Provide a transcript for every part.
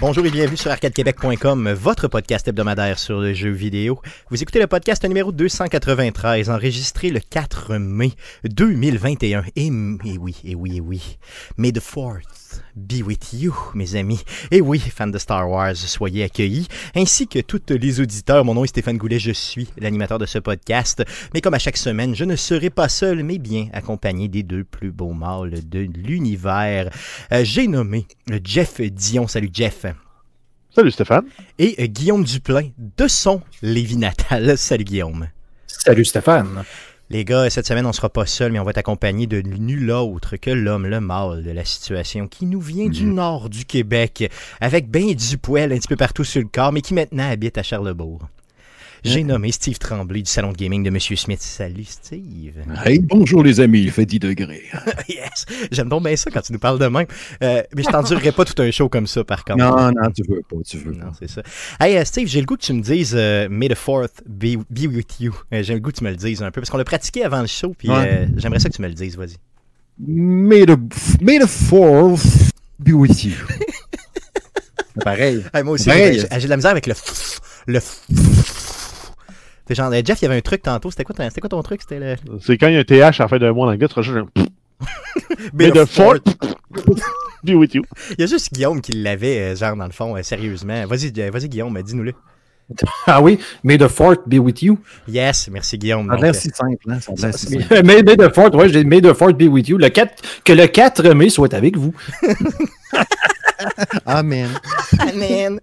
Bonjour et bienvenue sur arcadequebec.com, votre podcast hebdomadaire sur le jeu vidéo. Vous écoutez le podcast numéro 293, enregistré le 4 mai 2021. Et, et oui, et oui, et oui. May the be with you, mes amis. Et oui, fans de Star Wars, soyez accueillis, ainsi que tous les auditeurs. Mon nom est Stéphane Goulet, je suis l'animateur de ce podcast. Mais comme à chaque semaine, je ne serai pas seul, mais bien accompagné des deux plus beaux mâles de l'univers. Euh, J'ai nommé Jeff Dion. Salut Jeff. Salut Stéphane. Et euh, Guillaume Duplain de son Lévis natal. Salut Guillaume. Salut Stéphane. Les gars, cette semaine, on sera pas seul, mais on va être accompagné de nul autre que l'homme, le mâle de la situation, qui nous vient du nord du Québec, avec ben du poêle un petit peu partout sur le corps, mais qui maintenant habite à Charlebourg. J'ai nommé Steve Tremblay du salon de gaming de Monsieur Smith. Salut Steve. Hey, bonjour les amis, il fait 10 degrés. yes! J'aime donc bien ça quand tu nous parles de même. Euh, mais je t'endurerai pas tout un show comme ça, par contre. Non, non, tu veux pas, tu veux Non, c'est ça. Hey, euh, Steve, j'ai le goût que tu me dises euh, May the 4th be, be with you. Euh, j'ai le goût que tu me le dises un peu, parce qu'on l'a pratiqué avant le show, puis Ouais. j'aimerais ça que tu me le dises, vas-y. May the, may the fourth be with you. Pareil. Hey, moi aussi, j'ai j'ai de la misère avec le f- le f- C'est genre, euh, Jeff, il y avait un truc tantôt. C'était quoi, ton- c'était quoi ton truc? C'était le. C'est quand il y a un TH à la fin d'un mot en anglais, tu rajoutes un Mais the de fourth be with you. Il y a juste Guillaume qui l'avait, euh, genre, dans le fond, euh, sérieusement. Vas-y, euh, vas-y Guillaume, dis-nous-le. Ah oui, May the Fourth be with you. Yes, merci Guillaume. Ça a si simple, hein? Ça a l'air si Mais, simple. May, May the Fourth, ouais, j'ai May the Fourth be with you. Le 4, que le 4 mai soit avec vous. Amen. Amen.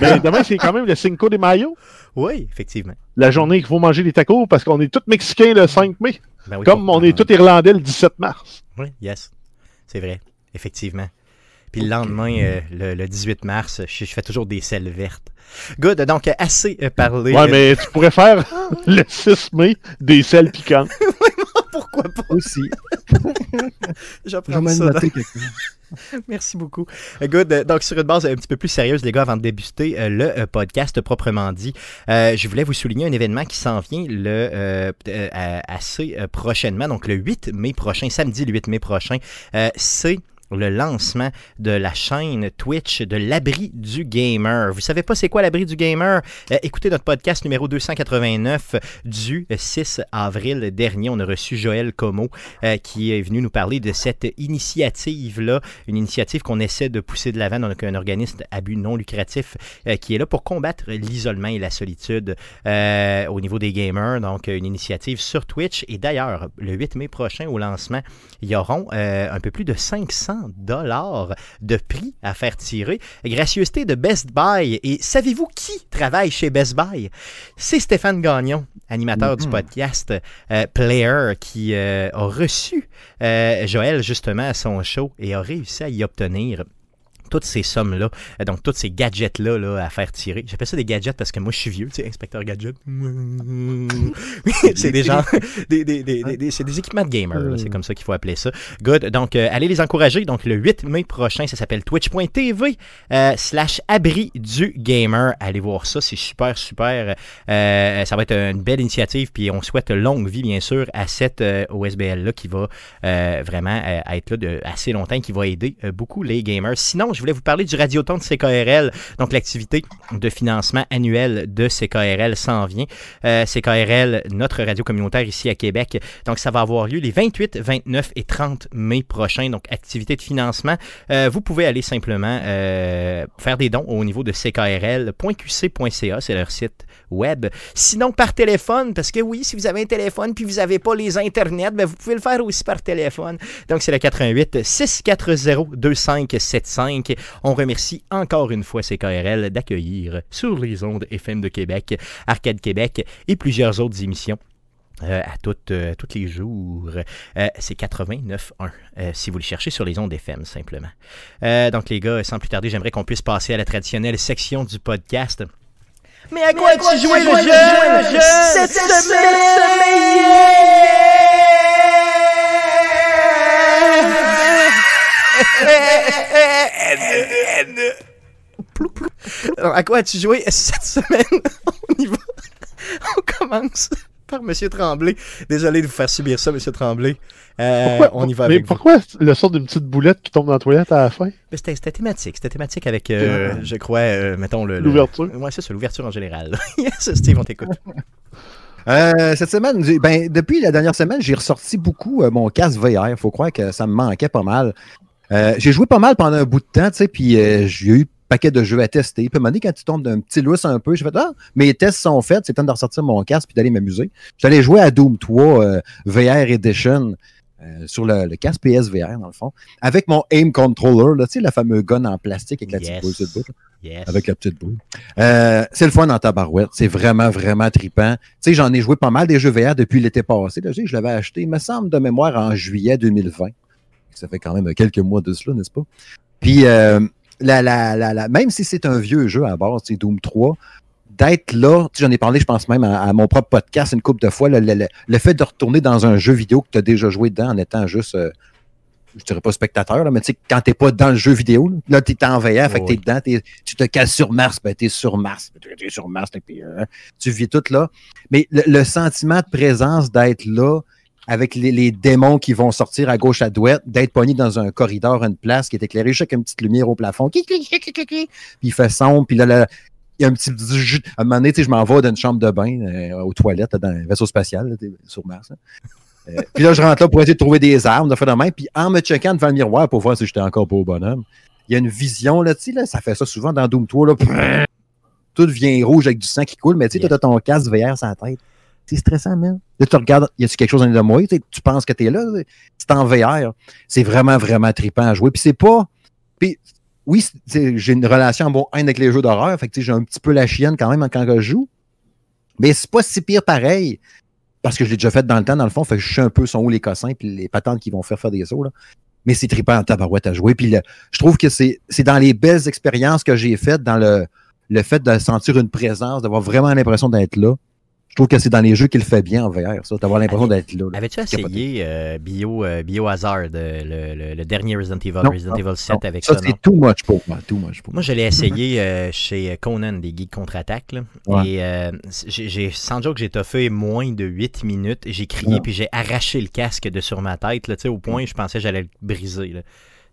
Ben, demain, c'est quand même le Cinco de Mayo, oui, effectivement. la journée qu'il faut manger des tacos parce qu'on est tous mexicains le 5 mai, Ben oui, comme on est tous irlandais le 17 mars. Oui, yes. C'est vrai, effectivement. Puis le lendemain, euh, le, le 18 mars, je, je fais toujours des selles vertes. Good, donc assez euh, parlé. Ouais, mais tu pourrais faire le 6 mai des sels piquants. Pourquoi pas? Aussi. J'apprends ça. quelque Merci beaucoup. Euh, Good. Euh, Donc, sur une base un petit peu plus sérieuse, les gars, avant de débuter euh, le podcast proprement dit, je voulais vous souligner un événement qui s'en vient le, assez prochainement, donc le 8 mai prochain, samedi le 8 mai prochain. C'est le lancement de la chaîne Twitch de l'abri du gamer. Vous savez pas c'est quoi l'abri du gamer? Euh, écoutez notre podcast numéro 289 du 6 avril dernier. On a reçu Joël Como euh, qui est venu nous parler de cette initiative-là, une initiative qu'on essaie de pousser de l'avant, donc un organisme à but non lucratif euh, qui est là pour combattre l'isolement et la solitude au niveau des gamers, donc une initiative sur Twitch. Et d'ailleurs, le 8 mai prochain au lancement, il y auront un peu plus de 500 dollars de prix à faire tirer. Gracieuseté de Best Buy. Et savez-vous qui travaille chez Best Buy? C'est Stéphane Gagnon, animateur du Mhm. podcast euh, Player, qui euh, a reçu euh, Joël justement à son show et a réussi à y obtenir toutes ces sommes-là, euh, donc tous ces gadgets-là là, à faire tirer. J'appelle ça des gadgets parce que moi je suis vieux, tu sais, inspecteur gadget. c'est des gens, des, des, des, des- des- c'est des équipements de gamer, là, c'est comme ça qu'il faut appeler ça. Good, donc euh, allez les encourager. Donc le 8 mai prochain, ça s'appelle twitch.tv euh, slash abri du gamer. Allez voir ça, c'est super, super. Euh, ça va être une belle initiative, puis on souhaite longue vie, bien sûr, à cette OSBL-là qui va vraiment être là de, assez longtemps, qui va aider beaucoup les gamers. Sinon, je voulais vous parler du Radioton de CKRL, donc l'activité de financement annuel de CKRL s'en vient. Euh, CKRL, notre radio communautaire ici à Québec. Donc, ça va avoir lieu les 28, 29 et 30 mai prochains. Donc, activité de financement. Euh, vous pouvez aller simplement euh, faire des dons au niveau de ckrl.qc.ca, c'est leur site web. Sinon, par téléphone, parce que oui, si vous avez un téléphone puis vous n'avez pas les internets, ben, vous pouvez le faire aussi par téléphone. Donc, c'est le 88 640 2575. On remercie encore une fois CKRL d'accueillir sur les ondes FM de Québec, Arcade Québec et plusieurs autres émissions. euh, à toutes, euh, tous les jours. Euh, c'est 89.1 euh, si vous le cherchez sur les ondes FM simplement. Donc les gars, sans plus tarder, j'aimerais qu'on puisse passer à la traditionnelle section du podcast. Mais à quoi, tu jouais le jeu, cette semaine? Alors, à quoi as-tu joué cette semaine? On y va. On commence par Monsieur Tremblay. Désolé de vous faire subir ça, Monsieur Tremblay. Euh, Pourquoi, on y va mais avec vous. pourquoi le sort d'une petite boulette qui tombe dans la toilette à la fin? Mais C'était c'était thématique. C'était thématique avec, euh, je crois, euh, mettons le. le- L'ouverture. Ouais, c'est ça, l'ouverture en général. yes, Steve, on t'écoute. Euh, cette semaine, ben, depuis la dernière semaine, j'ai ressorti beaucoup euh, mon casque VR. Il faut croire que ça me manquait pas mal. Euh, j'ai joué pas mal pendant un bout de temps, tu sais, puis euh, j'ai eu un paquet de jeux à tester. Puis à un moment donné, quand tu tombes d'un petit lousse un peu, j'ai fait Ah, mes tests sont faits, c'est temps de ressortir mon casque puis d'aller m'amuser. J'allais jouer à Doom 3 euh, VR Edition euh, sur le, le casque PSVR, dans le fond, avec mon aim controller, là, tu sais, le fameux gun en plastique avec la petite boule sur le bout. là. Yes. Avec la petite boule. Euh, c'est le fun en tabarouette. C'est vraiment, vraiment trippant. Tu sais, j'en ai joué pas mal des jeux VR depuis l'été passé. Là, je l'avais acheté, il me semble, de mémoire en juillet 2020. Ça fait quand même quelques mois de cela, n'est-ce pas? Puis, euh, la, la, la, même si c'est un vieux jeu à base, c'est Doom 3, d'être là, tu j'en ai parlé, je pense même à, à mon propre podcast une couple de fois, le, le- le- le fait de retourner dans un jeu vidéo que tu as déjà joué dedans en étant juste, euh, je dirais pas spectateur, là, mais tu sais, quand t'es pas dans le jeu vidéo, là, là, t'es en VR, fait que t'es Oui. dedans, tu te cales sur Mars, ben t'es sur Mars, t'es sur Mars, puis, euh, tu vis tout là. Mais le, le sentiment de présence d'être là, avec les, les démons qui vont sortir à gauche à droite, d'être pogné dans un corridor, une place qui est éclairée juste avec une petite lumière au plafond, puis il fait sombre, puis là, là, il y a un petit à un moment donné, tu sais, je m'en vais d'une chambre de bain euh, aux toilettes dans un vaisseau spatial là, sur Mars. là. Euh, puis là, je rentre là pour essayer de trouver des armes, de faire de même. Puis en me checkant devant le miroir pour voir si j'étais encore pas au bonhomme, il y a une vision, là, tu sais, là, ça fait ça souvent dans Doom 3, là, tout devient rouge avec du sang qui coule, mais tu sais, toi, t'as ton casque VR sur la tête. C'est stressant, man. Là, tu regardes, y a-tu quelque chose en de moi? Tu, tu penses que t'es là, c'est en VR. C'est vraiment, vraiment trippant à jouer. Puis c'est pas. Puis oui, j'ai une relation en bon haine avec les jeux d'horreur. Fait que tu j'ai un petit peu la chienne quand même quand je joue. Mais c'est pas si pire pareil. Parce que je l'ai déjà fait dans le temps, dans le fond. Fait que je sais un peu sont où les cossins puis les patentes qui vont faire faire des sauts. Là. Mais c'est trippant en tabarouette à jouer. Puis je trouve que c'est c'est dans les belles expériences que j'ai faites, dans le, le fait de sentir une présence, d'avoir vraiment l'impression d'être là. Je trouve que c'est dans les jeux qu'il fait bien en VR, ça, d'avoir l'impression d'être là. là. Avais-tu essayé euh, Bio, euh, Biohazard, le, le- le dernier Resident Evil, Non, Resident non, Evil 7 Non, avec ça, ça, c'est too much pour moi. Too much pour moi. Moi, je l'ai essayé euh, chez Conan des Geeks Contre-Attaque. Ouais. Et euh, j'ai, sans joke, j'ai toffé moins de 8 minutes. J'ai crié Ouais. puis j'ai arraché le casque de sur ma tête, là, tu sais, au point où je pensais que j'allais le briser. là.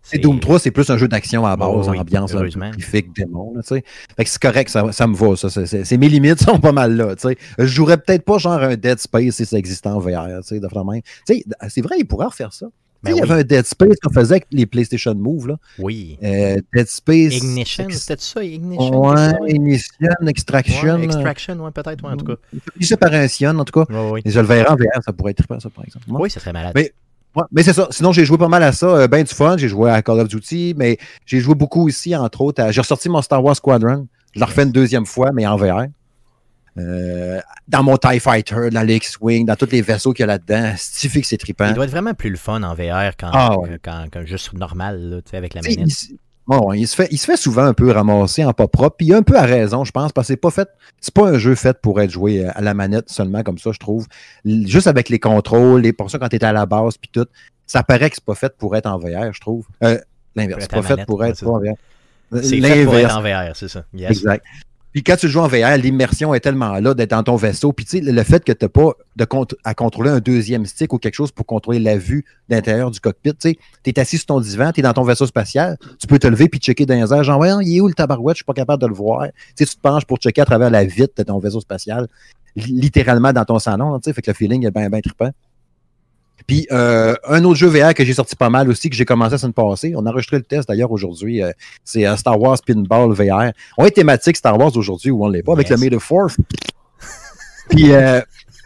C'est Doom 3, c'est plus un jeu d'action à la base, Oh oui, ambiance horrifique, démon. Là, fait que c'est correct, ça, ça me va. Ça, c'est- mes limites sont pas mal là. tu sais. Je jouerais peut-être pas genre un Dead Space si ça existait en VR. de même. C'est vrai, il pourrait refaire ça. Ben il y oui. avait un Dead Space qu'on faisait avec les PlayStation Move. Là. Oui. Euh, Dead Space. Ignition, c'était ça, Ignition? Ouais? Ignition, Extraction. Ouais. Extraction, ouais, peut-être, ouais, en tout cas. Il se par un Sion, en tout cas. Ouais. Et je le verrai en VR, ça pourrait être trippant, ça, par exemple. Oui, ça serait malade. Mais- Ouais, mais c'est ça. Sinon, j'ai joué pas mal à ça. euh, ben du fun. J'ai joué à Call of Duty, mais j'ai joué beaucoup ici, entre autres. à- J'ai ressorti mon Star Wars Squadron. Je l'ai refait une deuxième fois, mais en VR. Euh, dans mon TIE Fighter, dans l'X-Wing, dans tous les vaisseaux qu'il y a là-dedans. C'est que c'est trippant. Il doit être vraiment plus le fun en VR qu'en, Ah ouais. juste normal, là, tu sais, avec la manette. Ouais, il se fait, il se fait souvent un peu ramasser en pas propre. Puis il a un peu à raison, je pense, parce que c'est pas fait. C'est pas un jeu fait pour être joué à la manette seulement comme ça, je trouve. Juste avec les contrôles, les portions quand tu es à la base, puis tout, ça paraît que c'est pas fait pour être en VR, je trouve. Euh, L'inverse. C'est pas fait pour être en VR. C'est fait pour être en VR, c'est ça. Yes. Exact. Puis quand tu joues en VR, l'immersion est tellement là d'être dans ton vaisseau. Puis tu sais, le fait que tu n'as pas à contrôler un deuxième stick ou quelque chose pour contrôler la vue d'intérieur du cockpit, tu sais, es assis sur ton divan, tu es dans ton vaisseau spatial, tu peux te lever puis checker dans les airs, genre, Voyons, il est où le tabarouette, je suis pas capable de le voir. Tu tu te penches pour checker à travers la vitre de ton vaisseau spatial, li- littéralement dans ton salon, tu sais, fait que le feeling est bien, bien trippant. Puis euh, un autre jeu VR que j'ai sorti pas mal aussi, que j'ai commencé la semaine passée, on a enregistré le test d'ailleurs aujourd'hui, euh, c'est euh, Star Wars Pinball VR. On est thématique Star Wars aujourd'hui ou on l'est pas, avec le May the Fourth. Puis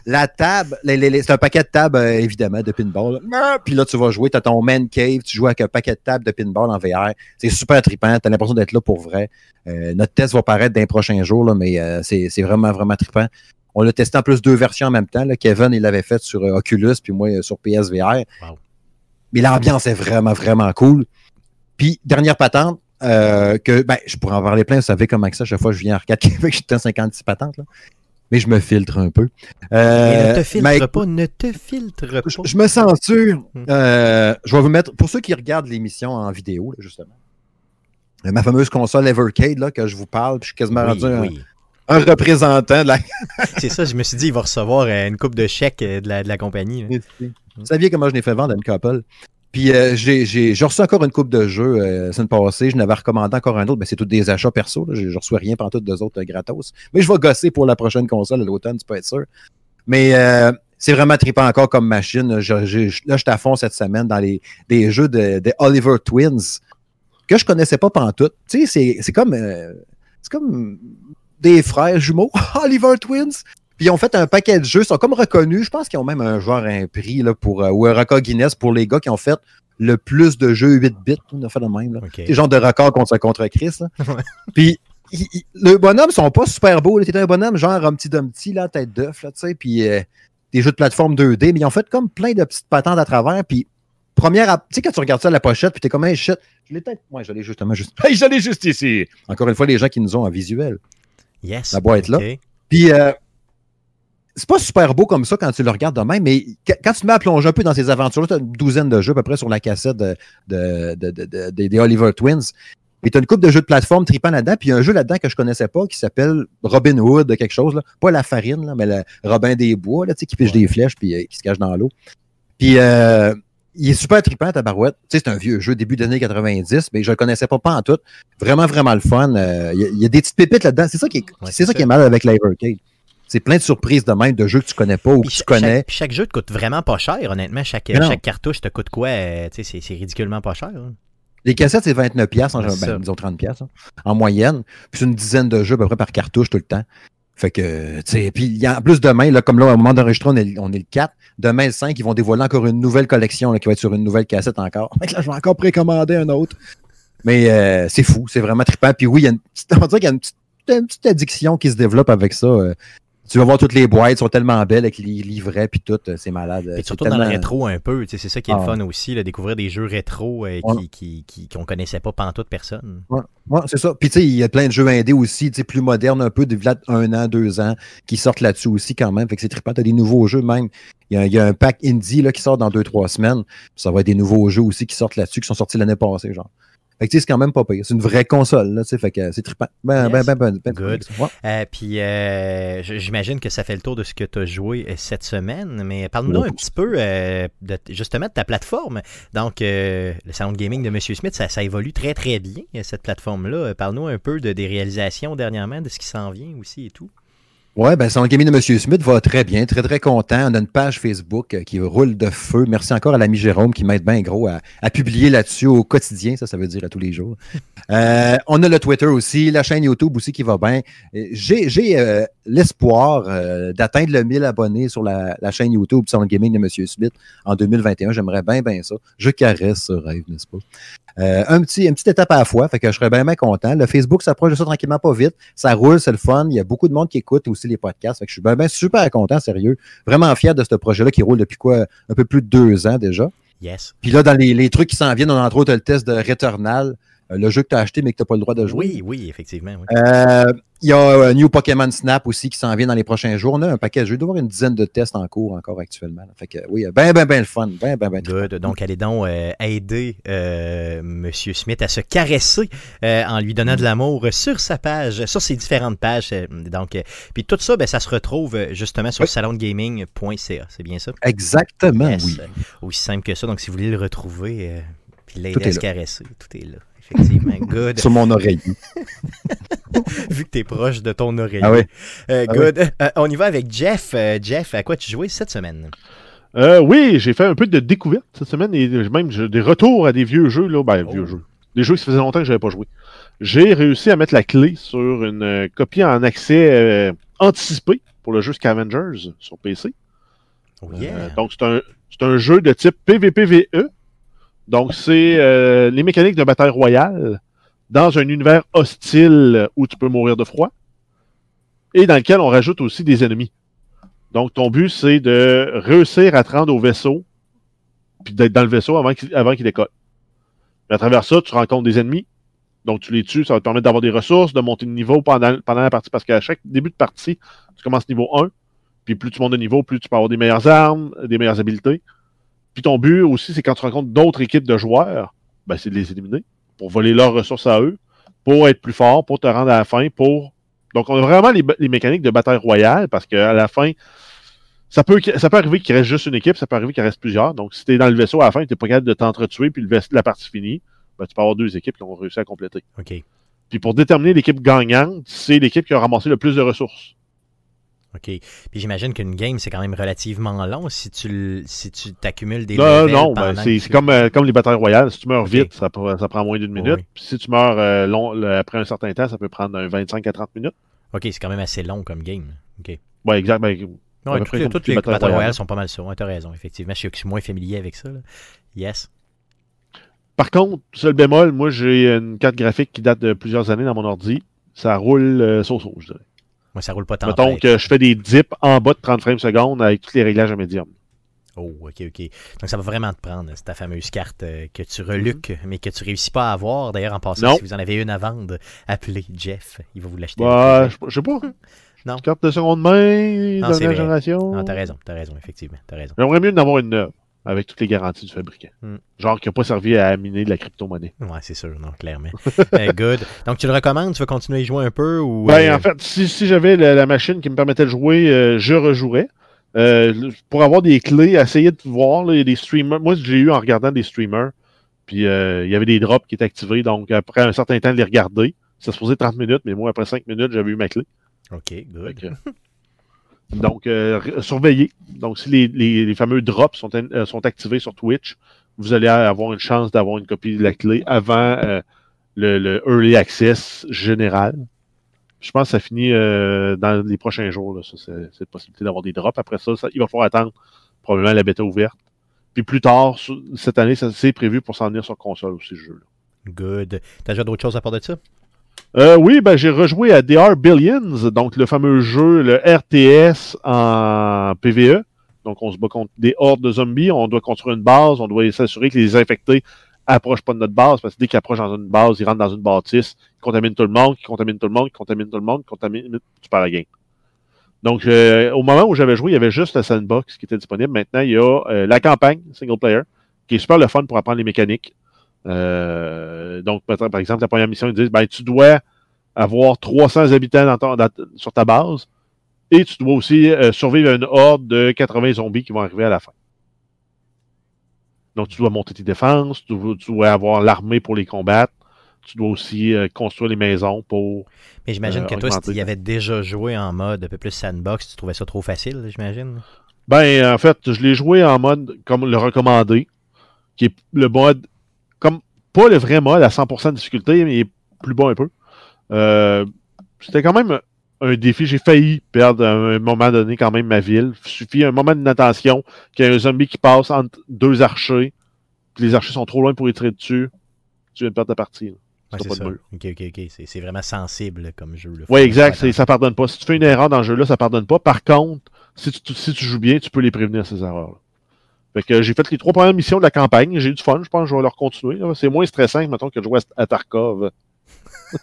la table, c'est un paquet de tables, évidemment, de pinball. Puis là, tu vas jouer, tu as ton man cave, tu joues avec un paquet de tables de pinball en VR. C'est super trippant, tu as l'impression d'être là pour vrai. Notre test va paraître dans les prochains jours, là, mais c'est vraiment, vraiment trippant. On l'a testé en plus deux versions en même temps. là. Kevin, il l'avait fait sur euh, Oculus, puis moi euh, sur PSVR. Wow. Mais l'ambiance est vraiment, vraiment cool. Puis, dernière patente, euh, que ben, je pourrais en parler plein, vous savez comment que ça, chaque fois que je viens à Arcade Québec, j'étais à 56 patentes. Là. Mais je me filtre un peu. Euh, ne te filtre mais pas, ne te filtre pas. je, je me censure. Hmm. Euh, je vais vous mettre, pour ceux qui regardent l'émission en vidéo, là, justement, ma fameuse console Evercade, là, que je vous parle, puis je suis quasiment Oui, rendu un, oui. Un représentant de la. C'est ça, je me suis dit, il va recevoir euh, une coupe de chèques euh, de la, de la compagnie. là. Vous saviez comment je l'ai fait vendre à une couple? Puis euh, j'ai reçu encore une coupe de jeux euh, la semaine passée. Je n'avais recommandé encore un autre. Ben, c'est tous des achats perso. Là. Je, je reçois rien pendant toutes deux autres euh, gratos. Mais je vais gosser pour la prochaine console à l'automne, tu peux être sûr. Mais c'est vraiment trippant encore comme machine. Je- je- là, je suis à fond cette semaine dans les des jeux de, de Oliver Twins que je connaissais pas pantoute. Tu sais, c'est- c'est comme c'est comme des frères jumeaux, Oliver Twins. Puis ils ont fait un paquet de jeux, ils sont comme reconnus. Je pense qu'ils ont même un genre un prix là, pour euh, ou un record Guinness pour les gars qui ont fait le plus de jeux 8 bits. On a fait le même. Là. OK. C'est genre de record contre contre Chris. Ouais. Puis il- il- le bonhomme sont pas super beaux. C'était un bonhomme genre un petit Dumpty, là, tête d'œuf, là, tu sais. Puis euh, des jeux de plateforme 2D, mais ils ont fait comme plein de petites patentes à travers. Puis première, tu sais, quand tu regardes ça à la pochette, puis t'es comme un shit. Je l'ai peut-être. Moi, je l'ai justement juste. Hey, je l'ai juste ici. Encore une fois, les gens qui nous ont en visuel. Yes. La boîte là. OK. Puis, euh, c'est pas super beau comme ça quand tu le regardes de même, mais qu- quand tu te mets à plonger un peu dans ces aventures-là, tu as une douzaine de jeux à peu près sur la cassette de, de- de- de- de- des- Oliver Twins. Et tu as une coupe de jeux de plateforme tripant là-dedans, puis un jeu là-dedans que je connaissais pas qui s'appelle Robin Hood, quelque chose, là. pas la farine, là, mais le Robin des Bois, là, tu sais, qui piche Ouais. des flèches puis euh, qui se cache dans l'eau. Puis euh, il est super trippant, ta barouette. Tu sais, c'est un vieux jeu, début des années 90, mais je le connaissais pas, pas en tout. Vraiment, vraiment le fun. Euh, Il y, a- il y a des petites pépites là-dedans. C'est ça qui est, Ouais, c'est c'est ça ça. qui est mal avec l'Ivercade. C'est plein de surprises de même, de jeux que tu connais pas ou Puis que tu connais. Chaque, jeu te coûte vraiment pas cher, honnêtement. Chaque, chaque cartouche te coûte quoi? euh, tu sais, c'est- c'est ridiculement pas cher. hein. Les cassettes, c'est 29$ piastres en, ben, disons 30$ piastres, hein, en moyenne. Puis c'est une dizaine de jeux à peu près par cartouche tout le temps. Fait que, tu sais, puis il y a en plus demain, là, comme là, au moment d'enregistrer, on est, on est le 4. Demain, le 5, ils vont dévoiler encore une nouvelle collection là, qui va être sur une nouvelle cassette encore. Fait que là, je vais encore précommander un autre. Mais euh, c'est fou, c'est vraiment trippant. Puis oui, il y a une petite, on dirait qu'il y a une petite, une petite addiction qui se développe avec ça. euh. Tu vas voir toutes les boîtes, sont tellement belles avec les livrets puis tout, c'est malade. C'est surtout dans le rétro un peu, c'est ça qui est le Ah. fun aussi, là, découvrir des jeux rétro euh, Ouais. qui, qui, qui, qu'on connaissait pas pantoute personne. Ouais, c'est ça. Puis tu sais, il y a plein de jeux indés aussi, plus modernes un peu, de un an, deux ans, qui sortent là-dessus aussi quand même. Fait que c'est trippant. T'as des nouveaux jeux même. Il y, a, il y a un pack indie là, qui sort dans deux, trois semaines. Ça va être des nouveaux jeux aussi qui sortent là-dessus, qui sont sortis l'année passée, genre. Fait que tu sais, c'est quand même pas pire. C'est une vraie console, là, tu sais. Fait que c'est trippant. Ben, ben, Yes. ben, ben, ben, Good. Ouais. Euh, puis euh, j'imagine que ça fait le tour de ce que tu as joué euh, cette semaine, mais parle-nous un petit peu euh, de, justement de ta plateforme. Donc, euh, le salon de gaming de M. Smith, ça, ça évolue très très bien, cette plateforme-là. Parle-nous un peu de, des réalisations dernièrement, de ce qui s'en vient aussi et tout. Ouais, ben, son gaming de M. Smith va très bien, très, très content. On a une page Facebook euh, qui roule de feu. Merci encore à l'ami Jérôme qui m'aide bien gros à, à publier là-dessus au quotidien. Ça, ça veut dire à tous les jours. Euh, on a le Twitter aussi, la chaîne YouTube aussi qui va bien. Euh, J'ai j'ai, euh, l'espoir euh, d'atteindre le 1000 abonnés sur la, la chaîne YouTube Salon de Gaming de M. Smith en 2021. J'aimerais bien, bien ça. Je caresse ce rêve, n'est-ce pas? Euh, un petit, une petite étape à la fois, fait que je serais bien, bien content. Le Facebook s'approche de ça tranquillement, pas vite. Ça roule, c'est le fun. Il y a beaucoup de monde qui écoute aussi les podcasts. Fait que je suis bien, bien super content, sérieux. Vraiment fier de ce projet-là qui roule depuis quoi? Un peu plus de deux ans déjà. Yes. Puis là, dans les, les trucs qui s'en viennent, on a entre autres le test de Returnal, le jeu que tu as acheté mais que tu n'as pas le droit de jouer. Oui, oui, effectivement. oui. Euh, Il y a un New Pokémon Snap aussi qui s'en vient dans les prochains jours. On a un paquet de jeux. Il doit y avoir une dizaine de tests en cours encore actuellement. Fait que oui, ben, ben, ben le fun. Ben, ben, ben. Good. Donc, allez donc euh, aider euh, M. Smith à se caresser euh, en lui donnant de l'amour sur sa page, sur ses différentes pages. euh, donc, euh, puis tout ça, ben, ça se retrouve euh, justement sur Oui. salondegaming.ca. C'est bien ça? Exactement, Yes. oui. Euh, Aussi simple que ça. Donc, si vous voulez le retrouver, euh, puis l'aider à se caresser, tout est là. Effectivement. Good. Sur mon oreille. Vu que tu es proche de ton oreille. Ah oui. Euh, Ah good. Euh, on y va avec Jeff. Euh, Jeff, à quoi tu jouais cette semaine? Euh, oui, j'ai fait un peu de découverte cette semaine et même des retours à des vieux jeux, là. Ben, Oh. vieux jeux. Des jeux qui faisait longtemps que je n'avais pas joué. J'ai réussi à mettre la clé sur une copie en accès euh, anticipé pour le jeu Scavengers sur PC. Oh Euh, yeah. donc, c'est un, c'est un jeu de type PVPVE. Donc, c'est euh, les mécaniques de bataille royale dans un univers hostile où tu peux mourir de froid et dans lequel on rajoute aussi des ennemis. Donc, ton but, c'est de réussir à te rendre au vaisseau puis d'être dans le vaisseau avant qu'il décolle. Et à travers ça, tu rencontres des ennemis. Donc, tu les tues, ça va te permettre d'avoir des ressources, de monter de niveau pendant, pendant la partie, parce qu'à chaque début de partie, tu commences niveau 1, puis plus tu montes de niveau, plus tu peux avoir des meilleures armes, des meilleures habiletés. Puis ton but aussi, c'est quand tu rencontres d'autres équipes de joueurs, ben, c'est de les éliminer pour voler leurs ressources à eux, pour être plus fort, pour te rendre à la fin, pour Donc, on a vraiment les, les mécaniques de bataille royale parce qu'à la fin, ça peut, ça peut arriver qu'il reste juste une équipe, ça peut arriver qu'il reste plusieurs. Donc, si tu es dans le vaisseau à la fin, tu n'es pas capable de t'entretuer, puis le la partie finie, ben, tu peux avoir deux équipes qui ont réussi à compléter. OK. Puis pour déterminer l'équipe gagnante, c'est l'équipe qui a ramassé le plus de ressources. OK? Puis j'imagine qu'une game, c'est quand même relativement long si tu si tu t'accumules des Non, non, ben, c'est tu- comme, euh, comme les batailles royales. Si tu meurs vite, ça, ça prend moins d'une minute. Oui. Puis si tu meurs euh, long, après un certain temps, ça peut prendre un 25 à 30 minutes. OK, c'est quand même assez long comme game. OK. Exact. Ben, Ouais, peu toutes, près les, comme toutes toutes les les batailles batailles royales royales. sont pas mal ça. Ouais, t'as raison, effectivement. Je suis- je suis moins familier avec ça. là. Yes. Par contre, seul bémol, moi j'ai une carte graphique qui date de plusieurs années dans mon ordi. Ça roule euh, je dirais. Moi, ça roule pas tant. Mettons que je fais des dips en bas de 30 frames secondes avec tous les réglages à médium. Oh, ok, ok. Donc, ça va vraiment te prendre, c'est ta fameuse carte euh, que tu reluques, mais que tu réussis pas à avoir. D'ailleurs, en passant, Mhm. Non. si vous en avez une à vendre, appelez Jeff. Il va vous l'acheter. Bah, je sais pas. Non. Une carte de seconde main, Non, dernière génération. Non, t'as raison, t'as raison, effectivement. T'as raison. J'aimerais mieux en avoir une neuve, avec toutes les garanties du fabricant. Hmm. Genre qui n'a pas servi à miner de la crypto-monnaie. Ouais, c'est sûr, non, clairement. Euh, good. Donc, tu le recommandes? Tu veux continuer à y jouer un peu? Ou, Ben, euh, en fait, si, si j'avais la, la machine qui me permettait de jouer, euh, je rejouerais. Euh, pour avoir des clés, essayer de voir, là, des streamers. Moi, je l'ai eu en regardant des streamers. Puis, il y avait des drops qui étaient activés. Donc, après un certain temps de les regarder, ça se faisait 30 minutes, mais moi, après 5 minutes, j'avais eu ma clé. OK, good. Donc, euh, surveillez. Donc, si les, les- fameux drops sont, euh, sont activés sur Twitch, vous allez avoir une chance d'avoir une copie de la clé avant euh, le, Early Access général. Je pense que ça finit euh, dans les prochains jours. Cette possibilité d'avoir des drops. Après ça, il va falloir attendre probablement la bêta ouverte. Puis plus tard, cette année, c'est prévu pour s'en venir sur console aussi, ce jeu-là. Good. T'as déjà d'autres choses à part de ça? Euh, oui, ben, j'ai rejoué à DR Billions, donc le fameux jeu, le RTS en PVE. Donc, on se bat contre des hordes de zombies, on doit construire une base, on doit s'assurer que les infectés approchent pas de notre base, parce que dès qu'ils approchent dans une base, ils rentrent dans une bâtisse, ils contaminent tout le monde, ils contaminent tout le monde, ils contaminent tout le monde, ils contaminent, tu perds la game. Donc, euh, au moment où j'avais joué, il y avait juste la sandbox qui était disponible. Maintenant, il y a euh, la campagne single player, qui est super le fun pour apprendre les mécaniques. Euh, donc, par exemple, la première mission, ils disent, ben, tu dois avoir 300 habitants dans ton- dans- sur ta base et tu dois aussi euh, survivre à une horde de 80 zombies qui vont arriver à la fin. Donc, tu dois monter tes défenses, tu dois, tu dois avoir l'armée pour les combattre, tu dois aussi euh, construire les maisons pour... Mais j'imagine que toi, si tu y avais déjà joué en mode un peu plus sandbox, tu trouvais ça trop facile, j'imagine? Ben, en fait, je l'ai joué en mode comme le recommandé, qui est le mode, pas le vrai mode à 100% de difficulté, mais il est plus bas un peu. Euh, C'était quand même un défi. J'ai failli perdre à un moment donné quand même ma ville. Il suffit un moment d'inattention qu'il y a un zombie qui passe entre deux archers, puis les archers sont trop loin pour y tirer dessus. Tu viens de perdre ta partie. Ouais, c'est. Ok, ok, ok. C'est- vraiment sensible comme jeu. Oui, exact. Ça pardonne pas. Si tu fais une erreur dans ce jeu-là, ça pardonne pas. Par contre, si tu, si tu joues bien, tu peux les prévenir, ces erreurs-là. Fait que j'ai fait les trois premières missions de la campagne. J'ai eu du fun. Je pense que je vais leur continuer. C'est moins stressant que, mettons, que de jouer à, Tarkov.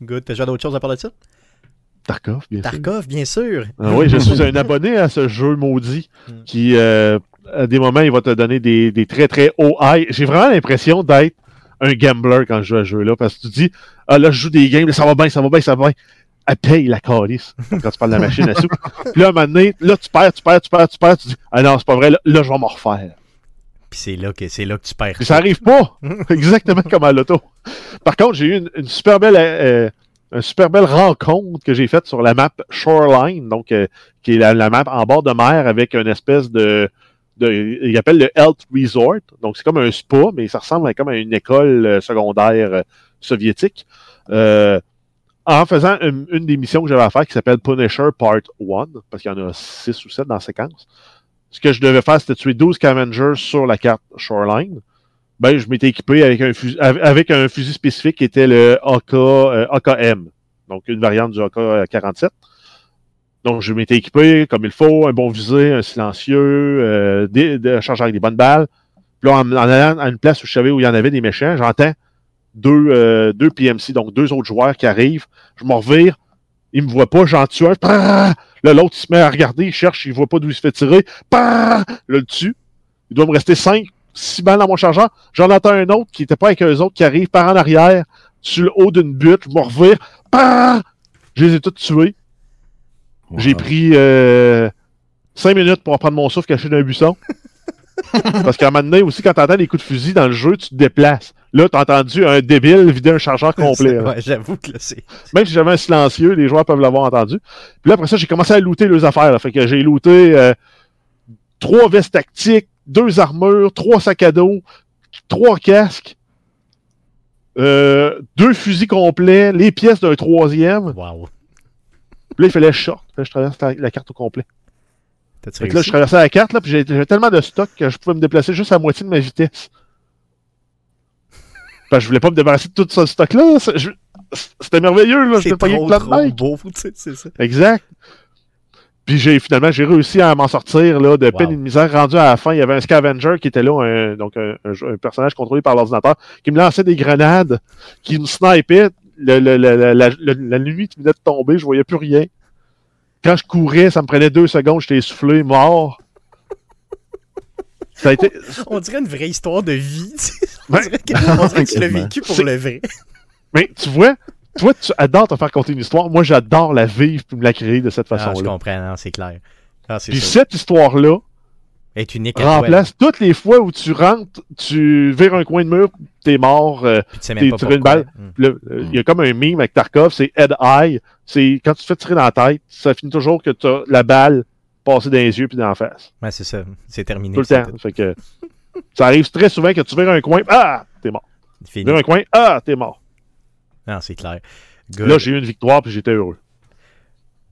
Good. T'as joué à d'autres choses à part de ça? Tarkov, bien sûr. Tarkov, bien sûr. Ah oui, je suis un abonné à ce jeu maudit Mm. qui, euh, à des moments, il va te donner des, des très, très hauts high. J'ai vraiment l'impression d'être un gambler quand je joue à ce jeu-là parce que tu dis, ah là, je joue des games, ça va bien, ça va bien, ça va bien. Elle paye la calice quand tu parles de la machine à sous. Puis là, à un moment donné, là, tu perds, tu perds, tu perds, tu perds, tu dis, ah non, c'est pas vrai, là, là, je vais m'en refaire. Puis c'est là, que, c'est là que tu perds. Puis ça arrive pas exactement comme à l'auto. Par contre, j'ai eu une, une super belle euh, une super belle rencontre que j'ai faite sur la map Shoreline, donc euh, qui est la, la map en bord de mer avec une espèce de, de il appelle le Health Resort. Donc c'est comme un spa, mais ça ressemble à, comme à une école euh, secondaire soviétique. Euh, en faisant une, une des missions que j'avais à faire qui s'appelle Punisher Part 1, parce qu'il y en a 6 ou 7 dans la séquence. Ce que je devais faire, c'était tuer 12 Scavengers sur la carte Shoreline ben, je m'étais équipé avec un, fusil, avec un fusil spécifique qui était le AK, euh, AKM, donc une variante du AK-47. Donc, je m'étais équipé comme il faut, un bon visé, un silencieux, euh, des, des, un chargeur avec des bonnes balles. Puis là, en, en, allant à une place où je savais où il y en avait des méchants, j'entends deux, euh, deux PMC, donc deux autres joueurs qui arrivent. Je m'en revire, ils me voient pas, j'en tue un. Là, l'autre, il se met à regarder, il cherche, il voit pas d'où il se fait tirer. Là, le tue. Il doit me rester cinq six balles dans mon chargeur. J'en entends un autre qui n'était pas avec eux autres qui arrive par en arrière, sur le haut d'une butte, je me revire, je les ai tous tués. J'ai pris euh, 5 minutes pour prendre mon souffle caché dans un buisson. Parce qu'à un moment donné, aussi, quand t'entends des coups de fusil dans le jeu, tu te déplaces. Là, t'as entendu un débile vider un chargeur complet. là. Ouais, j'avoue que là, c'est. Même si j'avais un silencieux, les joueurs peuvent l'avoir entendu. Puis là, après ça, j'ai commencé à looter les affaires. là. Fait que j'ai looté euh, trois vestes tactiques, deux armures, trois sacs à dos, trois casques, euh, deux fusils complets, les pièces d'un troisième. Wow. Puis là, il fallait. Fait que je traverse la, carte au complet. Fait que là, je traversais la carte, là, puis j'ai- j'avais tellement de stock que je pouvais me déplacer juste à moitié de ma vitesse. Parce que je voulais pas me débarrasser de tout ce stock-là. Je- C'était merveilleux, là. N'ai pas trop, plein de trop mecs. beau, c'est ça. Exact. Puis j'ai finalement j'ai réussi à m'en sortir là, de Wow. peine et de misère. Rendu à la fin, il y avait un scavenger qui était là, un, donc un, un jeu- un personnage contrôlé par l'ordinateur, qui me lançait des grenades, qui me snipait. Le, le- le- la, la- la- la nuit qui venait de tomber, je voyais plus rien. Quand je courais, ça me prenait deux secondes, j'étais essoufflé, mort. Ça a été. On dirait une vraie histoire de vie. On Ouais. dirait que, on dirait que tu l'as vécu pour le vrai. Mais tu vois, toi, tu adores te faire conter une histoire. Moi, j'adore la vivre et me la créer de cette Ah, je façon-là. comprends, non, c'est clair. Ah, Puis cette histoire-là, Est unique à toi. remplace toutes les fois où tu rentres, tu vires un coin de mur, t'es mort. euh, Puis tu t'es tiré une balle. Hmm. euh, Il y a comme un meme avec Tarkov, c'est head high. C'est quand tu te fais tirer dans la tête, ça finit toujours que tu as la balle passée dans les yeux puis dans la face. Ouais, c'est ça. C'est terminé. Tout le temps. Fait que ça arrive très souvent que tu vires un coin, ah, t'es mort. Tu Fini. vires un coin, ah, t'es mort. Non, c'est clair. Good. Là, j'ai eu une victoire puis j'étais heureux.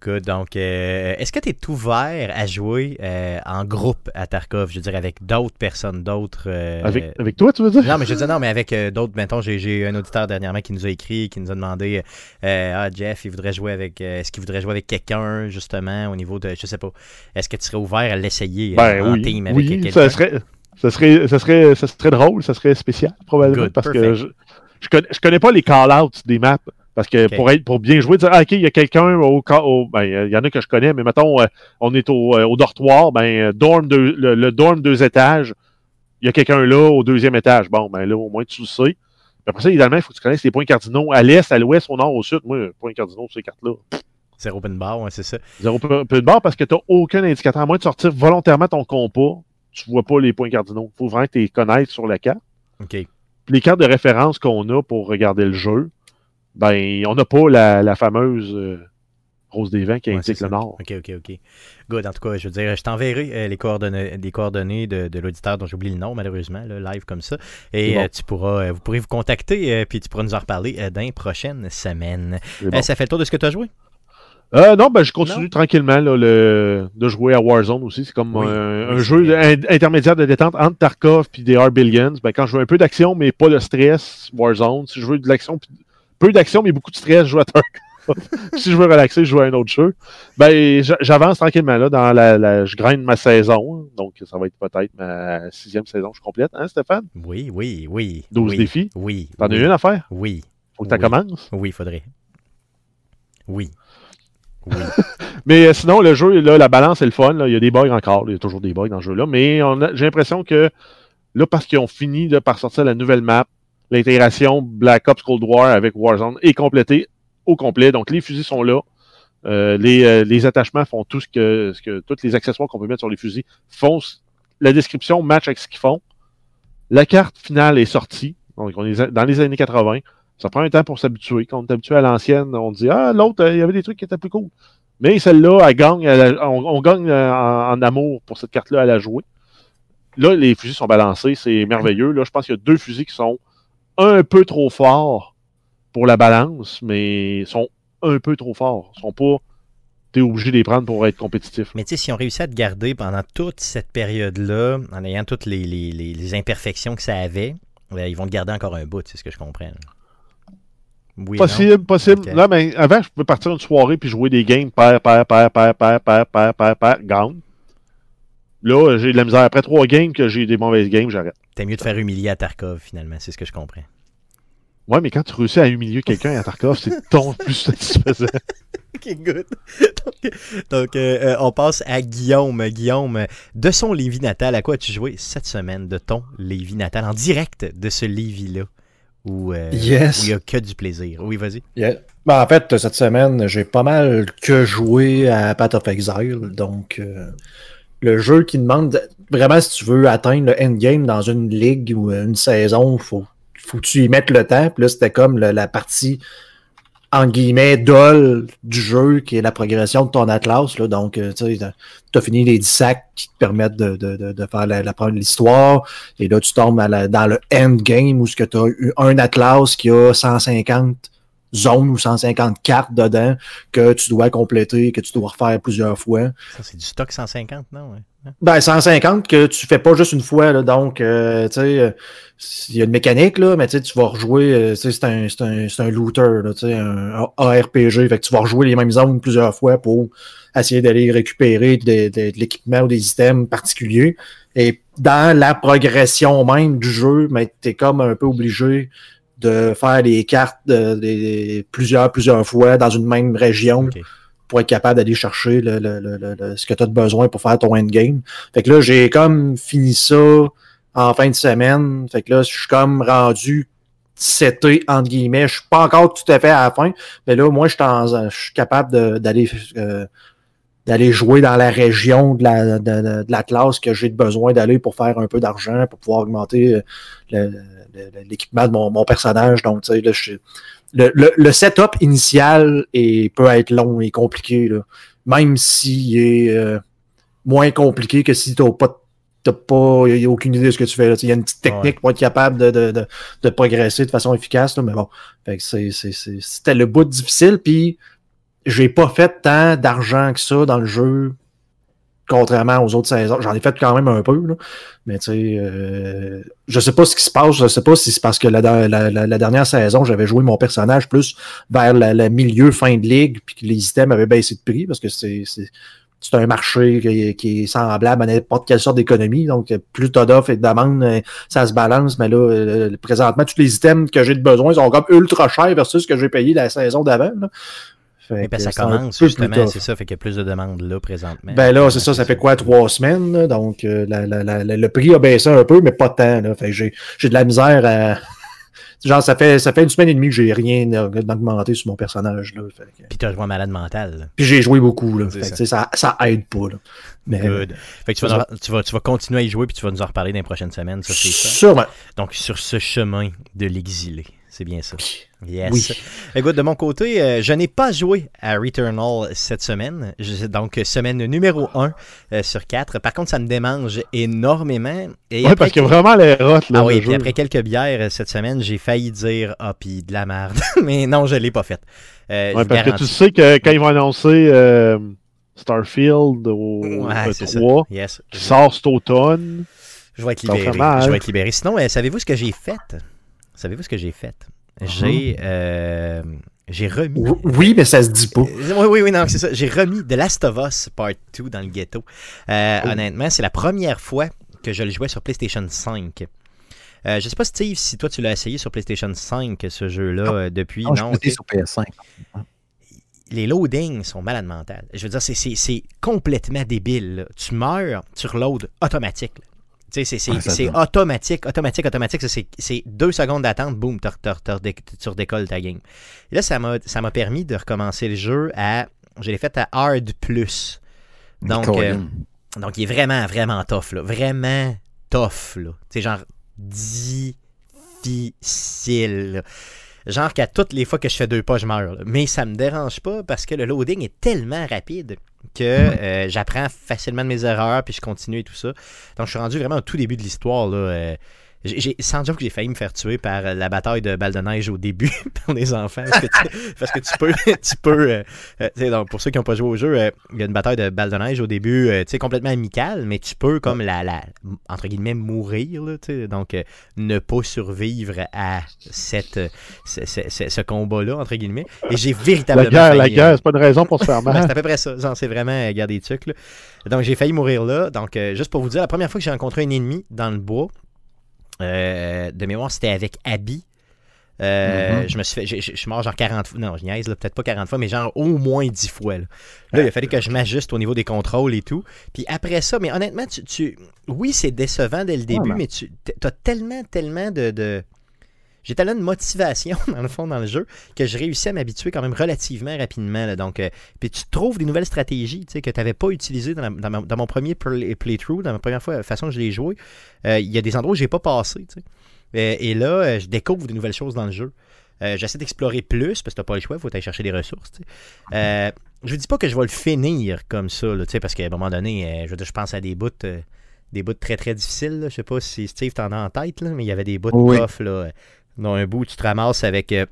Donc, euh, est-ce que tu es ouvert à jouer euh, en groupe à Tarkov, je veux dire, avec d'autres personnes, d'autres. euh, Avec, avec toi, tu veux dire? Non, mais je veux dire, non, mais avec euh, d'autres. Mettons, j'ai, un auditeur dernièrement qui nous a écrit, qui nous a demandé Ah, Jeff, il voudrait jouer avec. est-ce qu'il voudrait jouer avec quelqu'un, justement, au niveau de. Je sais pas. Est-ce que tu serais ouvert à l'essayer Ben en oui, team avec oui, quelqu'un? ça serait, ça serait, ça serait, ça serait drôle, ça serait spécial probablement Good, parce que je, je connais, je connais pas les call-outs des maps parce que pour être, pour bien jouer, dire ah, ok, il y a quelqu'un au, au- ben il y en a que je connais, mais mettons euh, on est au, euh, au dortoir, ben euh, dorm deux, le, le dorm deux étages, il y a quelqu'un là au deuxième étage, bon ben là au moins tu le sais. Puis après ça, idéalement, il faut que tu connaisses les points cardinaux à l'est, à l'ouest, au nord, au sud. Moi, points cardinaux, ces cartes-là. C'est open bar, ouais, c'est ça. Zéro de barre parce que tu n'as aucun indicateur. À moins de sortir volontairement ton compas, tu vois pas les points cardinaux. Il faut vraiment que tu les connaisses sur la carte. OK. Puis les cartes de référence qu'on a pour regarder le jeu, ben, on n'a pas la, la fameuse euh, Rose des Vents qui Ouais, indique le nord. OK, OK, OK. Good. En tout cas, je veux dire, je t'enverrai euh, les coordonnées, des coordonnées de, de l'auditeur dont j'oublie le nom, malheureusement, là, live comme ça. Et bon. euh, tu pourras, vous pourrez vous contacter, puis tu pourras nous en reparler dans les prochaines semaines. Bon. Ça fait le tour de ce que tu as joué? Euh, non, ben, je continue tranquillement là, le, de jouer à Warzone aussi. C'est comme Oui, un, oui, un c'est jeu in- intermédiaire de détente entre Tarkov et des Billions. Ben, quand je veux un peu d'action, mais pas de stress, Warzone. Si je veux de l'action, peu d'action, mais beaucoup de stress, je joue à si je veux relaxer, je joue à un autre jeu. Ben, j'a- j'avance tranquillement là dans la, la- je graine ma saison. hein. Donc, ça va être peut-être ma sixième saison que je complète, hein, Stéphane? Oui, oui, oui. 12 oui, défis? Oui. T'en oui, as une à faire? Oui. Faut que tu Oui. commences? Oui, faudrait. Oui. Oui. Mais euh, sinon, le jeu, là, la balance est le fun. là. Il y a des bugs encore. Il y a toujours des bugs dans ce jeu-là. Mais j'ai l'impression que là, parce qu'ils ont fini de par sortir la nouvelle map, l'intégration Black Ops Cold War avec Warzone est complétée au complet. Donc, les fusils sont là. Euh, les, euh, les attachements font tout ce que, tous les accessoires qu'on peut mettre sur les fusils font. La description match avec ce qu'ils font. La carte finale est sortie. Donc, on est dans les années 80. Ça prend un temps pour s'habituer. Quand on est habitué à l'ancienne, on dit Ah, l'autre, euh, il y avait des trucs qui étaient plus cool. Mais celle-là, elle gagne, on, gagne en, en amour pour cette carte-là à la jouer. Là, les fusils sont balancés, c'est merveilleux. Là, je pense qu'il y a deux fusils qui sont un peu trop forts pour la balance, mais sont un peu trop forts. Ils sont pas. T'es obligé de les prendre pour être compétitif. Mais tu sais, si on réussit à te garder pendant toute cette période-là, en ayant toutes les, les- les- les imperfections que ça avait, euh, ils vont te garder encore un bout, c'est ce que je comprends. Oui, Possible, possible. Ok. Là, mais avant, je pouvais partir une soirée puis jouer des games pair, pair, pair, pair, pair, pair, pair, pair, pair, gagne. Là, j'ai de la misère. Après trois games que j'ai des mauvaises games, j'arrête. T'es mieux de faire humilier à Tarkov, finalement, c'est ce que je comprends. Ouais, mais quand tu réussis à humilier quelqu'un à Tarkov, c'est ton plus satisfaisant. Ok, good. donc, donc, euh, euh, on passe à Guillaume. Guillaume, de son Lévis natal, à quoi as-tu joué cette semaine de ton Lévis natal, en direct de ce Lévis-là, Ou euh, Yes. où il y a que du plaisir? Oui, vas-y. Yeah. Ben, en fait, cette semaine, j'ai pas mal que joué à Path of Exile. Donc, euh, le jeu qui demande vraiment si tu veux atteindre le endgame dans une ligue ou une saison, faut, faut que tu y mettes le temps. Puis là, c'était comme la partie en guillemets dol du jeu qui est la progression de ton Atlas. Donc, euh, tu as fini les 10 sacs qui te permettent de, de, de, faire la, l'histoire. Et là, tu tombes dans le endgame où tu as eu un Atlas qui a 150 zones ou 150 cartes dedans que tu dois compléter, que tu dois refaire plusieurs fois. Ça, c'est du stock 150, non? Ouais. Hein? Ben, 150 que tu fais pas juste une fois, là, donc, euh, tu sais, euh, il y a une mécanique, là, mais tu sais, tu vas rejouer, euh, c'est un, c'est un, c'est un looter, là, tu sais, un ARPG, fait que tu vas rejouer les mêmes zones plusieurs fois pour essayer d'aller récupérer de, de- de l'équipement ou des items particuliers. Et dans la progression même du jeu, ben, tu es comme un peu obligé de faire les cartes de, des- plusieurs, plusieurs fois dans une même région pour être capable d'aller chercher le, le- le- ce que tu as besoin pour faire ton endgame. Fait que là, j'ai comme fini ça en fin de semaine. Fait que là, je suis comme rendu seté, entre guillemets. Je suis pas encore tout à fait à la fin, mais là, moi, je suis, en- je suis capable de- d'aller euh, d'aller jouer dans la région de la, de, de- de la classe que j'ai besoin d'aller pour faire un peu d'argent, pour pouvoir augmenter euh, le- l'équipement de mon, mon personnage. Donc, tu sais, là, je, le, le, le setup initial est, peut être long et compliqué, là. même s'il est euh, moins compliqué que si tu n'as pas, t'as pas y a aucune idée de ce que tu fais. Il y a une petite technique pour être capable de, de, de, de progresser de façon efficace, là, mais bon, c'était le bout difficile, puis j'ai pas fait tant d'argent que ça dans le jeu, contrairement aux autres saisons. J'en ai fait quand même un peu, là. mais tu sais, euh, je sais pas ce qui se passe, je sais pas si c'est parce que la, dernière saison, j'avais joué mon personnage plus vers le, milieu fin de ligue, puis que les items avaient baissé de prix, parce que c'est c'est- c'est un marché qui est, qui est semblable à n'importe quelle sorte d'économie. Donc, plus t'as d'offres et de demandes, euh, ça se balance. Mais là, euh, présentement, tous les items que j'ai de besoin sont comme ultra chers versus ce que j'ai payé la saison d'avant. Fait ben, ça commence, justement, c'est ça. Fait qu'il y a plus de demandes là, présentement. Ben là, c'est ça, ça fait quoi, trois semaines? là? donc, euh, la- la- la- la- le prix a baissé un peu, mais pas tant. Là, fait j'ai, de la misère à. Genre, ça fait, ça fait une semaine et demie que j'ai rien d'augmenté sur mon personnage. Là, fait que- Puis t'as joué un malade mental. là. Puis j'ai joué beaucoup. Là, fait ça. ça, ça aide pas. Là. Mais, Good. Fait que tu vas, nous- tu, vas, tu vas continuer à y jouer puis tu vas nous en reparler dans les prochaines semaines, ça. Sûrement. Donc sur ce chemin de l'exilé, c'est bien ça. Yes. Oui. Écoute, de mon côté, euh, je n'ai pas joué à Returnal cette semaine. Je- donc semaine numéro 1 sur 4. Par contre, ça me démange énormément. Après parce que vraiment les rottes, là. Ah oui, puis après quelques bières euh, cette semaine, j'ai failli dire Ah, puis de la merde. Mais non, je l'ai pas faite. Euh, Ouais, parce que tu sais que quand ils vont annoncer euh, Starfield au Ouais, c'est ça. E3, Yes. qui sort cet automne, Je vais être libéré. Je vais être libéré. Sinon, euh, savez-vous ce que j'ai fait? Savez-vous ce que j'ai fait? J'ai euh, j'ai remis. Oui, mais ça se dit pas. Euh, Oui, oui, oui, non, c'est ça. J'ai remis The Last of Us Part 2 dans le ghetto. Euh, Oh. Honnêtement, c'est la première fois que je le jouais sur PlayStation 5. Euh, je sais pas, Steve, si toi tu l'as essayé sur PlayStation 5, ce jeu-là, Non. depuis. Non, je non, sur PS5. les loadings sont malades mentales. Je veux dire, c'est- c'est c'est complètement débile. là. Tu meurs, tu reloads automatique. là. C'est- automatique, automatique, automatique. C'est deux secondes d'attente, boum, tu redécolles ta game. Et là, ça m'a permis de recommencer le jeu à. Je l'ai fait à Hard Plus. Donc, euh, donc, il est vraiment, vraiment tough, là. Vraiment tough, là. C'est genre difficile. là. Genre qu'à toutes les fois que je fais deux pas, je meurs. Mais ça me dérange pas parce que le loading est tellement rapide que euh, j'apprends facilement de mes erreurs puis je continue et tout ça. Donc, je suis rendu vraiment au tout début de l'histoire, là. euh, j'ai- sans dire que j'ai failli me faire tuer par euh, la bataille de balles de neige au début pour les enfants. Parce que tu, parce que tu peux. Tu peux euh, euh, donc, pour ceux qui n'ont pas joué au jeu, il y a une bataille de balles de neige au début, sais, complètement amicale, mais tu peux, comme la, la entre guillemets, mourir. Là, donc, ne pas survivre à cette, ce, ce- ce- ce combat-là, entre guillemets. Et j'ai véritablement. la guerre, la failli, guerre, c'est pas une raison pour se faire ben, mal. c'est à peu près ça. C'est vraiment garder des trucs. là. Donc, j'ai failli mourir là. Donc, euh, juste pour vous dire, la première fois que j'ai rencontré un ennemi dans le bois, euh, de mémoire, c'était avec Abby. Euh, Mhm. Je me suis fait, je suis mort genre 40 fois, non je niaise là, peut-être pas 40 fois, mais genre au moins 10 fois. Là, Là, il a fallu que je m'ajuste au niveau des contrôles et tout. Puis après ça, mais honnêtement, tu, tu- oui c'est décevant dès le début, mais- mais tu as tellement, tellement de, de- j'ai tellement de motivation, dans le fond, dans le jeu, que je réussis à m'habituer quand même relativement rapidement. là. donc, euh, puis tu trouves des nouvelles stratégies tu sais, que tu n'avais pas utilisées dans, la- dans ma- dans mon premier play- playthrough, dans ma première fois, façon que je l'ai joué. Euh, Il y a des endroits où j'ai pas passé. tu sais. Euh, et là, je découvre des nouvelles choses dans le jeu. Euh, J'essaie d'explorer plus parce que t'as pas le choix, il faut aller chercher des ressources. Euh, je dis pas que je vais le finir comme ça, là, tu sais, parce qu'à un moment donné, euh, je, je pense à des bouts, des bouts très très difficiles. là. Je sais pas si Steve t'en as en tête, là, mais il y avait des bouts Oui. tough, là, dans un bout, tu te ramasses avec. euh,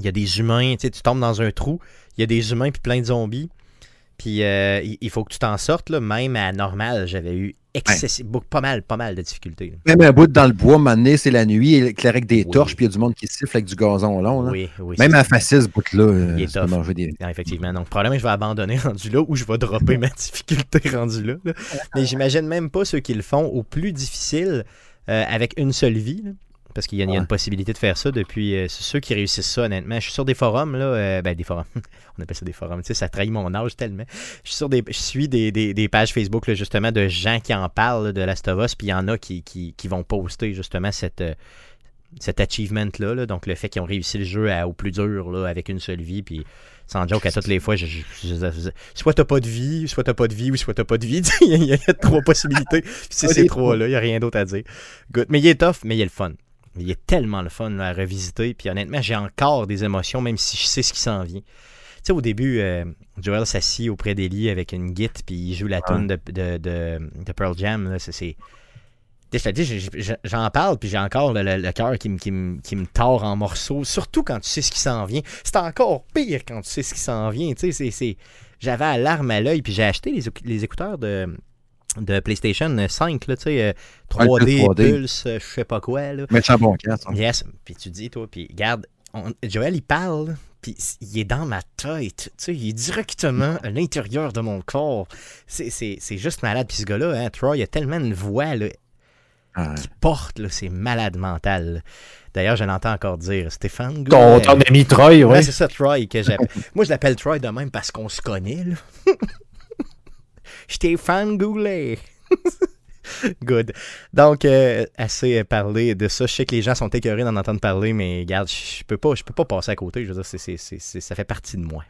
il y a des humains, tu sais, tu tombes dans un trou, il y a des humains puis plein de zombies. Puis euh, il faut que tu t'en sortes, là, même à normal, j'avais eu excessif, pas mal, pas mal de difficultés. là. Même un bout dans le bois, mané, c'est la nuit, éclairé avec des Oui. torches, puis il y a du monde qui siffle avec du gazon long. là. Oui, oui. Même à facile, ce bout-là, euh, Il est tough. manger des. Ah, effectivement. Donc, probablement, je vais abandonner rendu là ou je vais dropper ma difficulté rendu là. là. Mais j'imagine même pas ceux qui le font au plus difficile euh, avec une seule vie. Parce qu'il y, a il y a une possibilité de faire ça depuis. euh, c'est ceux qui réussissent ça, honnêtement. Je suis sur des forums, là. euh, ben, des forums. On appelle ça des forums. Tu sais, ça trahit mon âge tellement. Je suis sur des. Je suis des, des- des pages Facebook, là, justement, de gens qui en parlent là, de Last of Us. Puis il y en a qui, qui, qui vont poster, justement, cette. euh, cet achievement-là, là. donc le fait qu'ils ont réussi le jeu à- au plus dur là, avec une seule vie, puis sans joke, à toutes les fois, je, je- je- je- soit t'as pas de vie, soit t'as pas de vie, ou soit t'as pas de vie. il, y a, il y a trois possibilités. C'est ces trois-là, il n'y a rien d'autre à dire. Good. Mais il est tough, mais il est le fun. Il est tellement le fun là, à revisiter. Puis honnêtement, j'ai encore des émotions, même si je sais ce qui s'en vient. Tu sais, au début, euh, Joel s'assit auprès d'Ellie avec une git, puis il joue la tune de, de, de, de Pearl Jam. C'est- je te dis, j'en parle, puis j'ai encore le, le- le cœur qui, me- qui, me- qui me tord en morceaux, surtout quand tu sais ce qui s'en vient. C'est encore pire quand tu sais ce qui s'en vient. Tu sais, J'avais la larme à l'œil, puis j'ai acheté les écouteurs de, de PlayStation 5, là, tu sais, euh, 3D, 3D. Pulse, euh, je sais pas quoi. Là. Mais c'est un bon cas, ça. Yes. Puis tu dis, toi, puis regarde, on- Joël, il parle, puis il est dans ma tête. Tu sais, il est directement à l'intérieur de mon corps. C'est- C'est c'est juste malade. Puis ce gars-là, hein, Troy, il a tellement une voix là, Ah, qui porte, là, c'est malade mental. là. D'ailleurs, je l'entends encore dire, Stéphane Ton, ami Troy, Ouais, ouais. c'est ça, Troy, que j'appelle. Moi, je l'appelle Troy de même parce qu'on se connaît, là. Stéphane Goulet. Good. Donc, euh, assez parlé de ça. Je sais que les gens sont écœurés d'en entendre parler, mais regarde, je peux pas, je peux pas passer à côté. Je veux dire, c'est- c'est- c'est- c'est- ça fait partie de moi.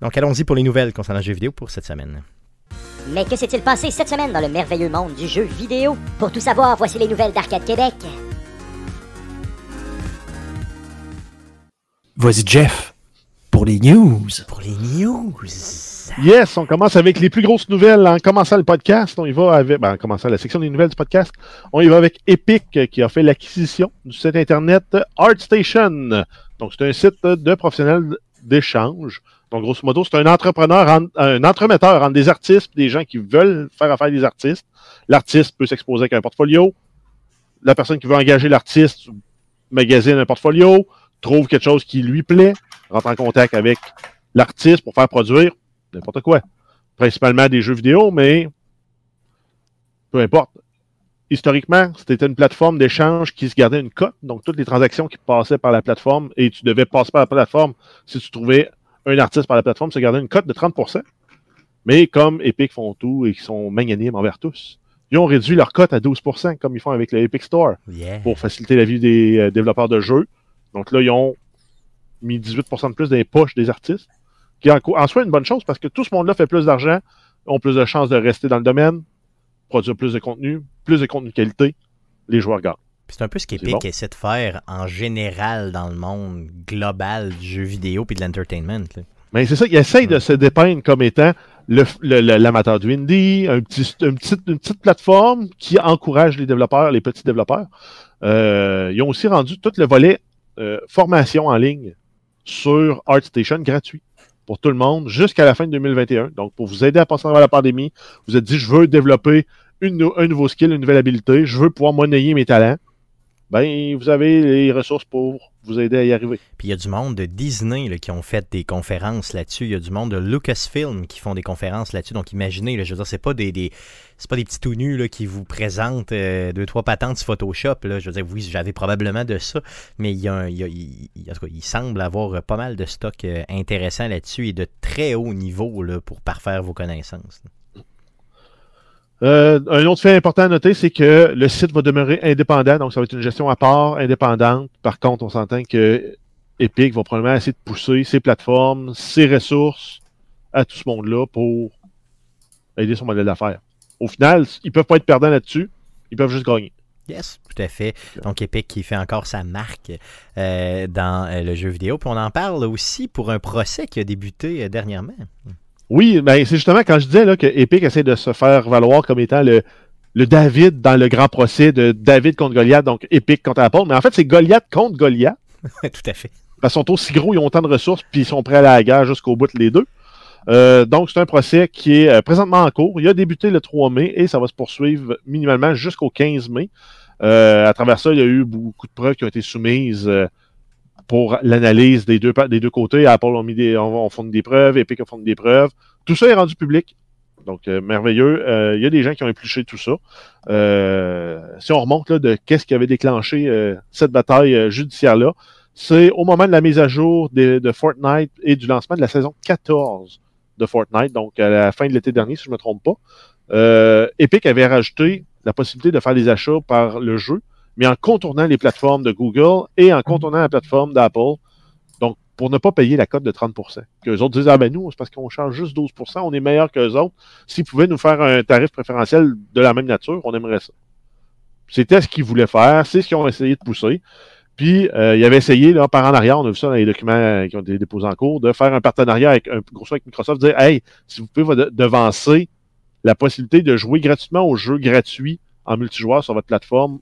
Donc, allons-y pour les nouvelles concernant le jeu vidéo pour cette semaine. Mais que s'est-il passé cette semaine dans le merveilleux monde du jeu vidéo? Pour tout savoir, voici les nouvelles d'Arcade Québec. Vas-y, Jeff, pour les news. Pour les news. Yes, on commence avec les plus grosses nouvelles en commençant le podcast. On y va avec, ben, en commençant la section des nouvelles du podcast. On y va avec Epic euh, qui a fait l'acquisition du site internet ArtStation. Donc, c'est un site de professionnels d'échange. Donc, grosso modo, c'est un entrepreneur, en- un entremetteur entre des artistes et des gens qui veulent faire affaire des artistes. L'artiste peut s'exposer avec un portfolio. La personne qui veut engager l'artiste magasine un portfolio, trouve quelque chose qui lui plaît, rentre en contact avec l'artiste pour faire produire n'importe quoi. Principalement des jeux vidéo, mais peu importe. Historiquement, c'était une plateforme d'échange qui se gardait une cote, donc toutes les transactions qui passaient par la plateforme, et tu devais passer par la plateforme si tu trouvais un artiste par la plateforme, se gardait une cote de 30%. Mais comme Epic font tout et qu'ils sont magnanimes envers tous, ils ont réduit leur cote à 12%, comme ils font avec le Epic Store Yeah. pour faciliter la vie des euh, développeurs de jeux. Donc là, ils ont mis 18% de plus dans les poches des artistes, qui en, en soi une bonne chose parce que tout ce monde-là fait plus d'argent, ont plus de chances de rester dans le domaine, produire plus de contenu, plus de contenu de qualité, les joueurs gagnent. C'est un peu ce qu'Epic bon. essaie de faire en général dans le monde global du jeu vidéo puis de l'entertainment. Mais c'est ça, ils essayent de se dépeindre comme étant l'amateur du indie, un petit, une petite plateforme qui encourage les développeurs, les petits développeurs. Euh, ils ont aussi rendu tout le volet euh, formation en ligne sur ArtStation gratuit pour tout le monde jusqu'à la fin de 2021. Donc, pour vous aider à passer à la pandémie, vous êtes dit, je veux développer un nouveau skill, une nouvelle habilité, je veux pouvoir monnayer mes talents. Ben, vous avez les ressources pour vous aider à y arriver. Puis il y a du monde de Disney qui ont fait des conférences là-dessus. Il y a du monde de Lucasfilm qui font des conférences là-dessus. Donc imaginez, je veux dire, c'est pas des, pas des petits tout nus qui vous présentent euh, deux, trois patentes Photoshop. Là. Je veux dire, oui, j'avais probablement de ça, mais il, y a il, en tout cas, il semble avoir euh, pas mal de stock euh, intéressant là-dessus et de très haut niveau pour parfaire vos connaissances. Euh, un autre fait important à noter, c'est que le site va demeurer indépendant, donc ça va être une gestion à part, indépendante. Par contre, on s'entend que Epic va probablement essayer de pousser ses plateformes, ses ressources à tout ce monde-là pour aider son modèle d'affaires. Au final, ils peuvent pas être perdants là-dessus, ils peuvent juste gagner. Yes, tout à fait. Donc Epic qui fait encore sa marque euh, dans euh, le jeu vidéo. Puis on en parle aussi pour un procès qui a débuté euh, dernièrement. Oui, ben c'est justement quand je disais là, que Epic essaie de se faire valoir comme étant le, le David dans le grand procès de David contre Goliath, donc Epic contre Apple. Mais en fait, c'est Goliath contre Goliath. tout à fait. Parce qu'ils sont aussi gros, ils ont autant de ressources, puis ils sont prêts à la guerre jusqu'au bout de les deux. Euh, donc, c'est un procès qui est euh, présentement en cours. Il a débuté le 3 mai et ça va se poursuivre minimalement jusqu'au 15 mai. Euh, à travers ça, il y a eu beaucoup de preuves qui ont été soumises euh, pour l'analyse des deux, côtés. Apple ont, mis des, ont fourni des preuves, Epic a fourni des preuves. Tout ça est rendu public. Donc, euh, merveilleux. Euh, il y a des gens qui ont épluché tout ça. Euh, si on remonte de qu'est-ce qui avait déclenché cette bataille judiciaire-là, c'est au moment de la mise à jour de, Fortnite et du lancement de la saison 14 de Fortnite, donc à la fin de l'été dernier, si je ne me trompe pas. Epic avait rajouté la possibilité de faire des achats par le jeu, mais en contournant les plateformes de Google et en contournant la plateforme d'Apple. Donc, pour ne pas payer la cote de 30% Que les autres disent, ah ben nous, c'est parce qu'on charge juste 12% on est meilleur que les autres. S'ils pouvaient nous faire un tarif préférentiel de la même nature, on aimerait ça. C'était ce qu'ils voulaient faire, c'est ce qu'ils ont essayé de pousser. Puis, euh, ils avaient essayé, là, par en arrière, on a vu ça dans les documents qui ont été déposés en cours, de faire un partenariat avec, un, grosso avec Microsoft, dire, hey, si vous pouvez de- devancer la possibilité de jouer gratuitement aux jeux gratuits en multijoueur sur votre plateforme,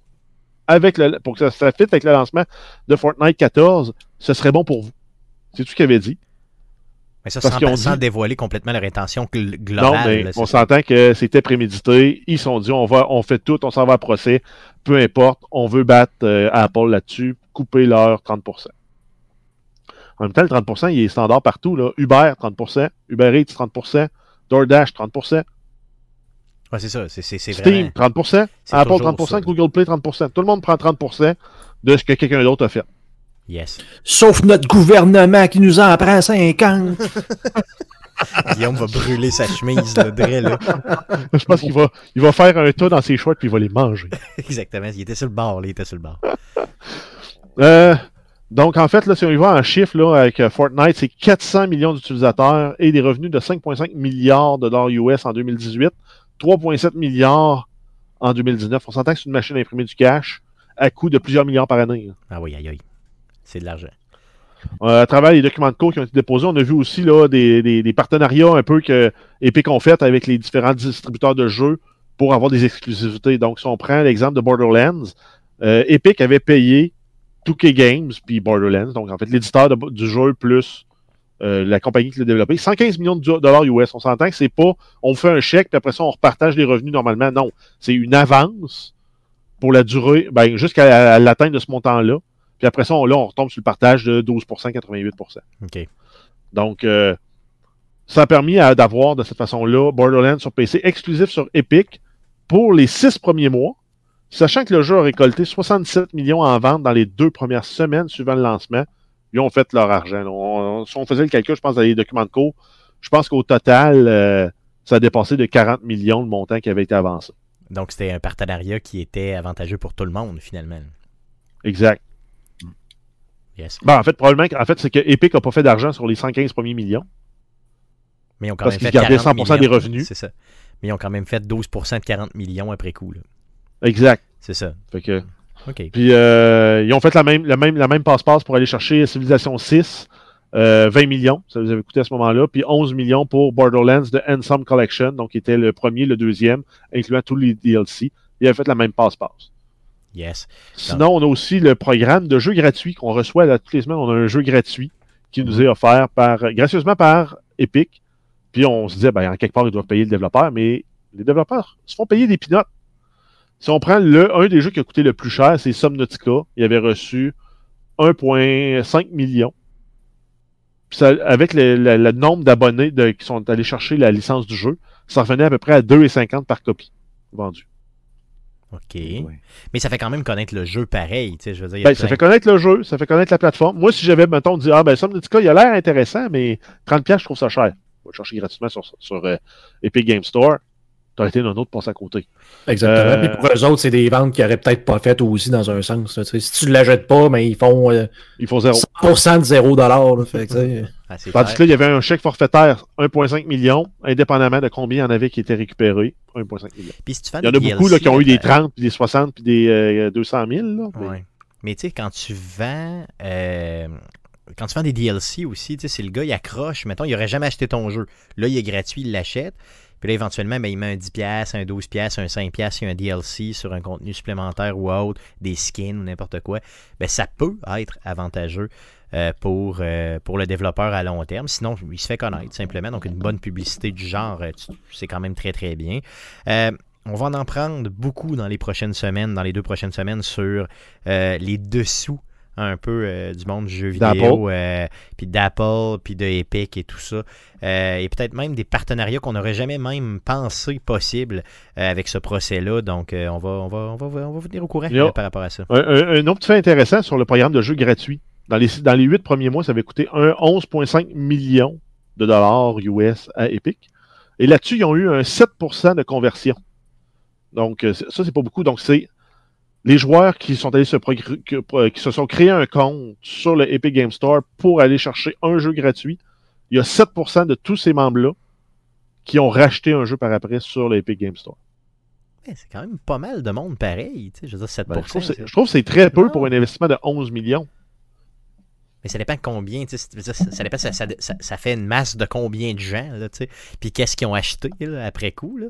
avec le, pour que ça fit avec le lancement de Fortnite 14, ce serait bon pour vous. C'est tout ce qu'il avait dit. Mais ça, Parce sans, sans dit- dévoiler complètement leur intention gl- Non, globale. mais là, on ça. s'entend que c'était prémédité. Ils sont dit, on va, on fait tout, on s'en va à procès. Peu importe, on veut battre euh, Apple là-dessus, couper leur 30%. En même temps, le 30%, il est standard partout. Là. Uber, 30%. Uber Eats, 30%. DoorDash, 30%. Ouais, c'est ça. C'est, c'est, c'est Steam, vraiment... 30%. c'est Apple, toujours 30%. ça. Google Play, 30%. Tout le monde prend 30% de ce que quelqu'un d'autre a fait. Yes. Sauf notre gouvernement qui nous en prend 50. Guillaume va brûler sa chemise, là, Dre, là. Je pense qu'il va, il va faire un tas dans ses shorts puis il va les manger. Exactement. Il était sur le bord, là. Il était sur le bord. Euh, donc, en fait, là, si on y va en chiffres, là, avec euh, Fortnite, c'est 400 millions d'utilisateurs et des revenus de 5,5 milliards de dollars US en 2018, 3,7 milliards en 2019. On s'entend que c'est une machine à imprimer du cash à coût de plusieurs milliards par année. là. Ah oui, aïe, aïe. C'est de l'argent. Euh, à travers les documents de cours qui ont été déposés, on a vu aussi là, des, des- des partenariats un peu que Epic ont fait avec les différents distributeurs de jeux pour avoir des exclusivités. Donc, si on prend l'exemple de Borderlands, euh, Epic avait payé 2K Games puis Borderlands, donc en fait l'éditeur du jeu plus euh, la compagnie qui l'a développé, 115 millions de dollars US. On s'entend que c'est pas on fait un chèque puis après ça on repartage les revenus normalement. Non, c'est une avance pour la durée, ben, jusqu'à l'atteinte de ce montant-là. Puis après ça, on, là, on retombe sur le partage de 12% 88 OK. Donc, euh, ça a permis d'avoir de cette façon-là Borderlands sur PC exclusif sur Epic pour les six premiers mois, sachant que le jeu a récolté 67 millions en vente dans les deux premières semaines suivant le lancement. Ils ont fait leur argent. On- si on faisait le calcul, je pense, dans les documents de cours, je pense qu'au total, euh, ça a dépassé de 40 millions le montant qui avait été avancé. Donc, c'était un partenariat qui était avantageux pour tout le monde, finalement. Exact. Yes. Ben, en fait, probablement, qu'en fait, c'est que Epic n'a pas fait d'argent sur les 115 premiers millions. Mais ils ont quand Parce même qu'ils fait gardaient 40 100% des revenus. C'est ça. Mais ils ont quand même fait 12 de 40 millions après coup. Là. Exact. C'est ça. Fait que, Puis euh, ils ont fait la même, la même, la même passe-passe pour aller chercher Civilization 6, euh, 20 millions, ça vous avait coûté à ce moment-là, puis 11 millions pour Borderlands de Ensemble Collection, donc qui était le premier, le deuxième, incluant tous les DLC. Ils avaient fait la même passe-passe. Yes. Sinon, on a aussi le programme de jeux gratuits qu'on reçoit là, toutes les semaines. On a un jeu gratuit qui nous est offert par, gracieusement par Epic. Puis on se disait, ben, en quelque part, ils doivent payer le développeur, mais les développeurs se font payer des pinottes. Si on prend le, un des jeux qui a coûté le plus cher, c'est Subnautica. Il avait reçu 1,5 million. Puis ça- avec le, le- le nombre d'abonnés de- qui sont allés chercher la licence du jeu, ça revenait à peu près à 2,50 par copie vendue. OK. Ouais. Mais ça fait quand même connaître le jeu pareil. Tu sais, je veux dire, il y a Ben, ça fait connaître le jeu, ça fait connaître la plateforme. Moi, si j'avais, mettons, dit, ah, ben, Subnautica, il a l'air intéressant, mais 30$, je trouve ça cher. On va le chercher gratuitement sur, sur euh, Epic Game Store. Tu as été un autre passe à côté. Exactement. Euh, Puis pour eux autres, c'est des ventes qu'ils n'auraient peut-être pas faites aussi dans un sens. là, si tu ne l'achètes pas, mais ils font euh, Il faut zéro. 100% de 0 là, fait que. Ah, c'est Tandis que là, il y avait un chèque forfaitaire 1,5 million, indépendamment de combien il y en avait qui étaient récupérés. 1,5 million. Puis si tu fais Il y en a beaucoup là, qui ont eu des t'as- 30, puis des 60, puis des euh, 200 000. Là, mais- Ouais. Mais tu sais, quand tu vends. euh, quand tu vends des DLC aussi, tu sais, si le gars il accroche, mettons, il aurait jamais acheté ton jeu. Là, il est gratuit, il l'achète. Puis là, éventuellement, ben, il met un 10$, un 12$, un 5$, il y a un DLC sur un contenu supplémentaire ou autre, des skins ou n'importe quoi. Ben, ça peut être avantageux euh, pour, euh, pour le développeur à long terme. Sinon, il se fait connaître simplement. Donc, une bonne publicité du genre, euh, c'est quand même très, très bien. On va en prendre beaucoup dans les prochaines semaines, dans les deux prochaines semaines, sur les dessous un peu euh, du monde du jeu vidéo, euh, puis d'Apple, puis de Epic et tout ça. Euh, et peut-être même des partenariats qu'on n'aurait jamais même pensé possible avec ce procès-là. Donc, on, va, on, va, on, va, on va vous tenir au courant par rapport à ça. Un, un- un autre fait intéressant sur le programme de jeu gratuit. Dans les, dans les 8 premiers mois, ça avait coûté un 11,5 millions de dollars US à Epic. Et là-dessus, ils ont eu un 7% de conversion. Donc, ça, c'est pas beaucoup. Donc, c'est les joueurs qui sont allés se euh, qui se sont créés un compte sur le Epic Game Store pour aller chercher un jeu gratuit. Il y a 7% de tous ces membres-là qui ont racheté un jeu par après sur le Epic Game Store. C'est quand même pas mal de monde pareil. tu sais, Je veux dire, 7%. Ben, je, trouve que c'est- c'est- je trouve que c'est très peu pour un investissement de 11 millions. Mais ça dépend combien, tu sais, c'est- ça, ça dépend, ça, ça, ça- ça fait une masse de combien de gens, là, tu sais, puis qu'est-ce qu'ils ont acheté là, après coup. Là.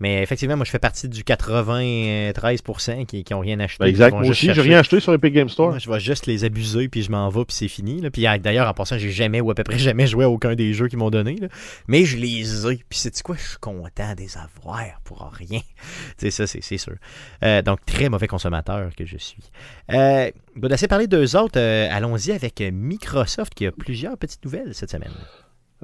Mais effectivement, moi, je fais partie du 93% qui n'ont rien acheté. Ben, exact. Moi aussi, j'ai rien acheté sur Epic Game Store. Moi, je vais juste les abuser, puis je m'en vais, puis c'est fini. Là. Puis d'ailleurs, en passant, j'ai jamais ou à peu près jamais joué à aucun des jeux qu'ils m'ont donné. là. Mais je les ai. Puis c'est quoi, je suis content des avoir pour rien. sais, ça, c'est c'est sûr. Euh, donc, très mauvais consommateur que je suis. Euh, bon, assez parlé d'eux autres, euh, allons-y avec Microsoft qui a plusieurs petites nouvelles cette semaine.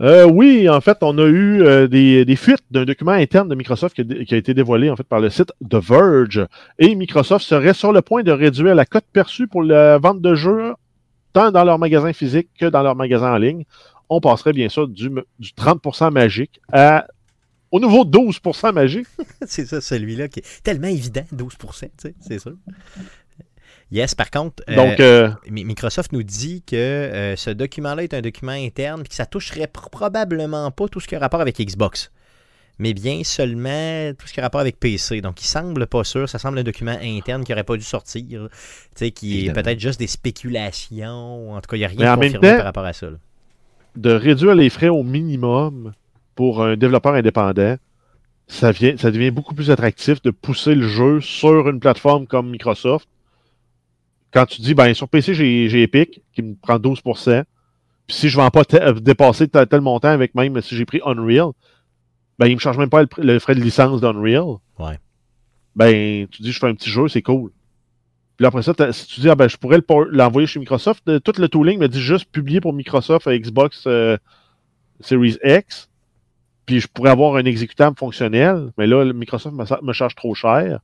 Euh, oui, en fait, on a eu euh, des, des fuites d'un document interne de Microsoft qui a, qui a été dévoilé en fait par le site The Verge. Et Microsoft serait sur le point de réduire la cote perçue pour la vente de jeux tant dans leur magasin physique que dans leur magasin en ligne. On passerait bien sûr du, du 30% magique à au nouveau 12% magique. c'est ça, celui-là qui est tellement évident, 12%, tu sais, c'est sûr. Yes, par contre, euh, Donc, euh, Mi- Microsoft nous dit que euh, ce document-là est un document interne et que ça toucherait pr- probablement pas tout ce qui a rapport avec Xbox, mais bien seulement tout ce qui a rapport avec PC. Donc, il semble pas sûr. Ça semble un document interne qui aurait pas dû sortir, qui Évidemment. est peut-être juste des spéculations. En tout cas, il n'y a rien confirmé temps- par rapport à ça. là. de réduire les frais au minimum pour un développeur indépendant, ça, vient, ça devient beaucoup plus attractif de pousser le jeu sur une plateforme comme Microsoft. Quand tu dis, ben, sur PC, j'ai Epic qui me prend 12%, puis si je ne vends pas dépasser tel, montant avec même si j'ai pris Unreal, ben, il ne me charge même pas le, frais de licence d'Unreal. Ouais. Ben, tu dis, je fais un petit jeu, c'est cool. Puis après ça, si tu dis, ah, ben, je pourrais le l'envoyer chez Microsoft, euh, tout le tooling me dit juste publier pour Microsoft euh, Xbox euh, Series X. Puis je pourrais avoir un exécutable fonctionnel, mais là, le Microsoft me, me charge trop cher.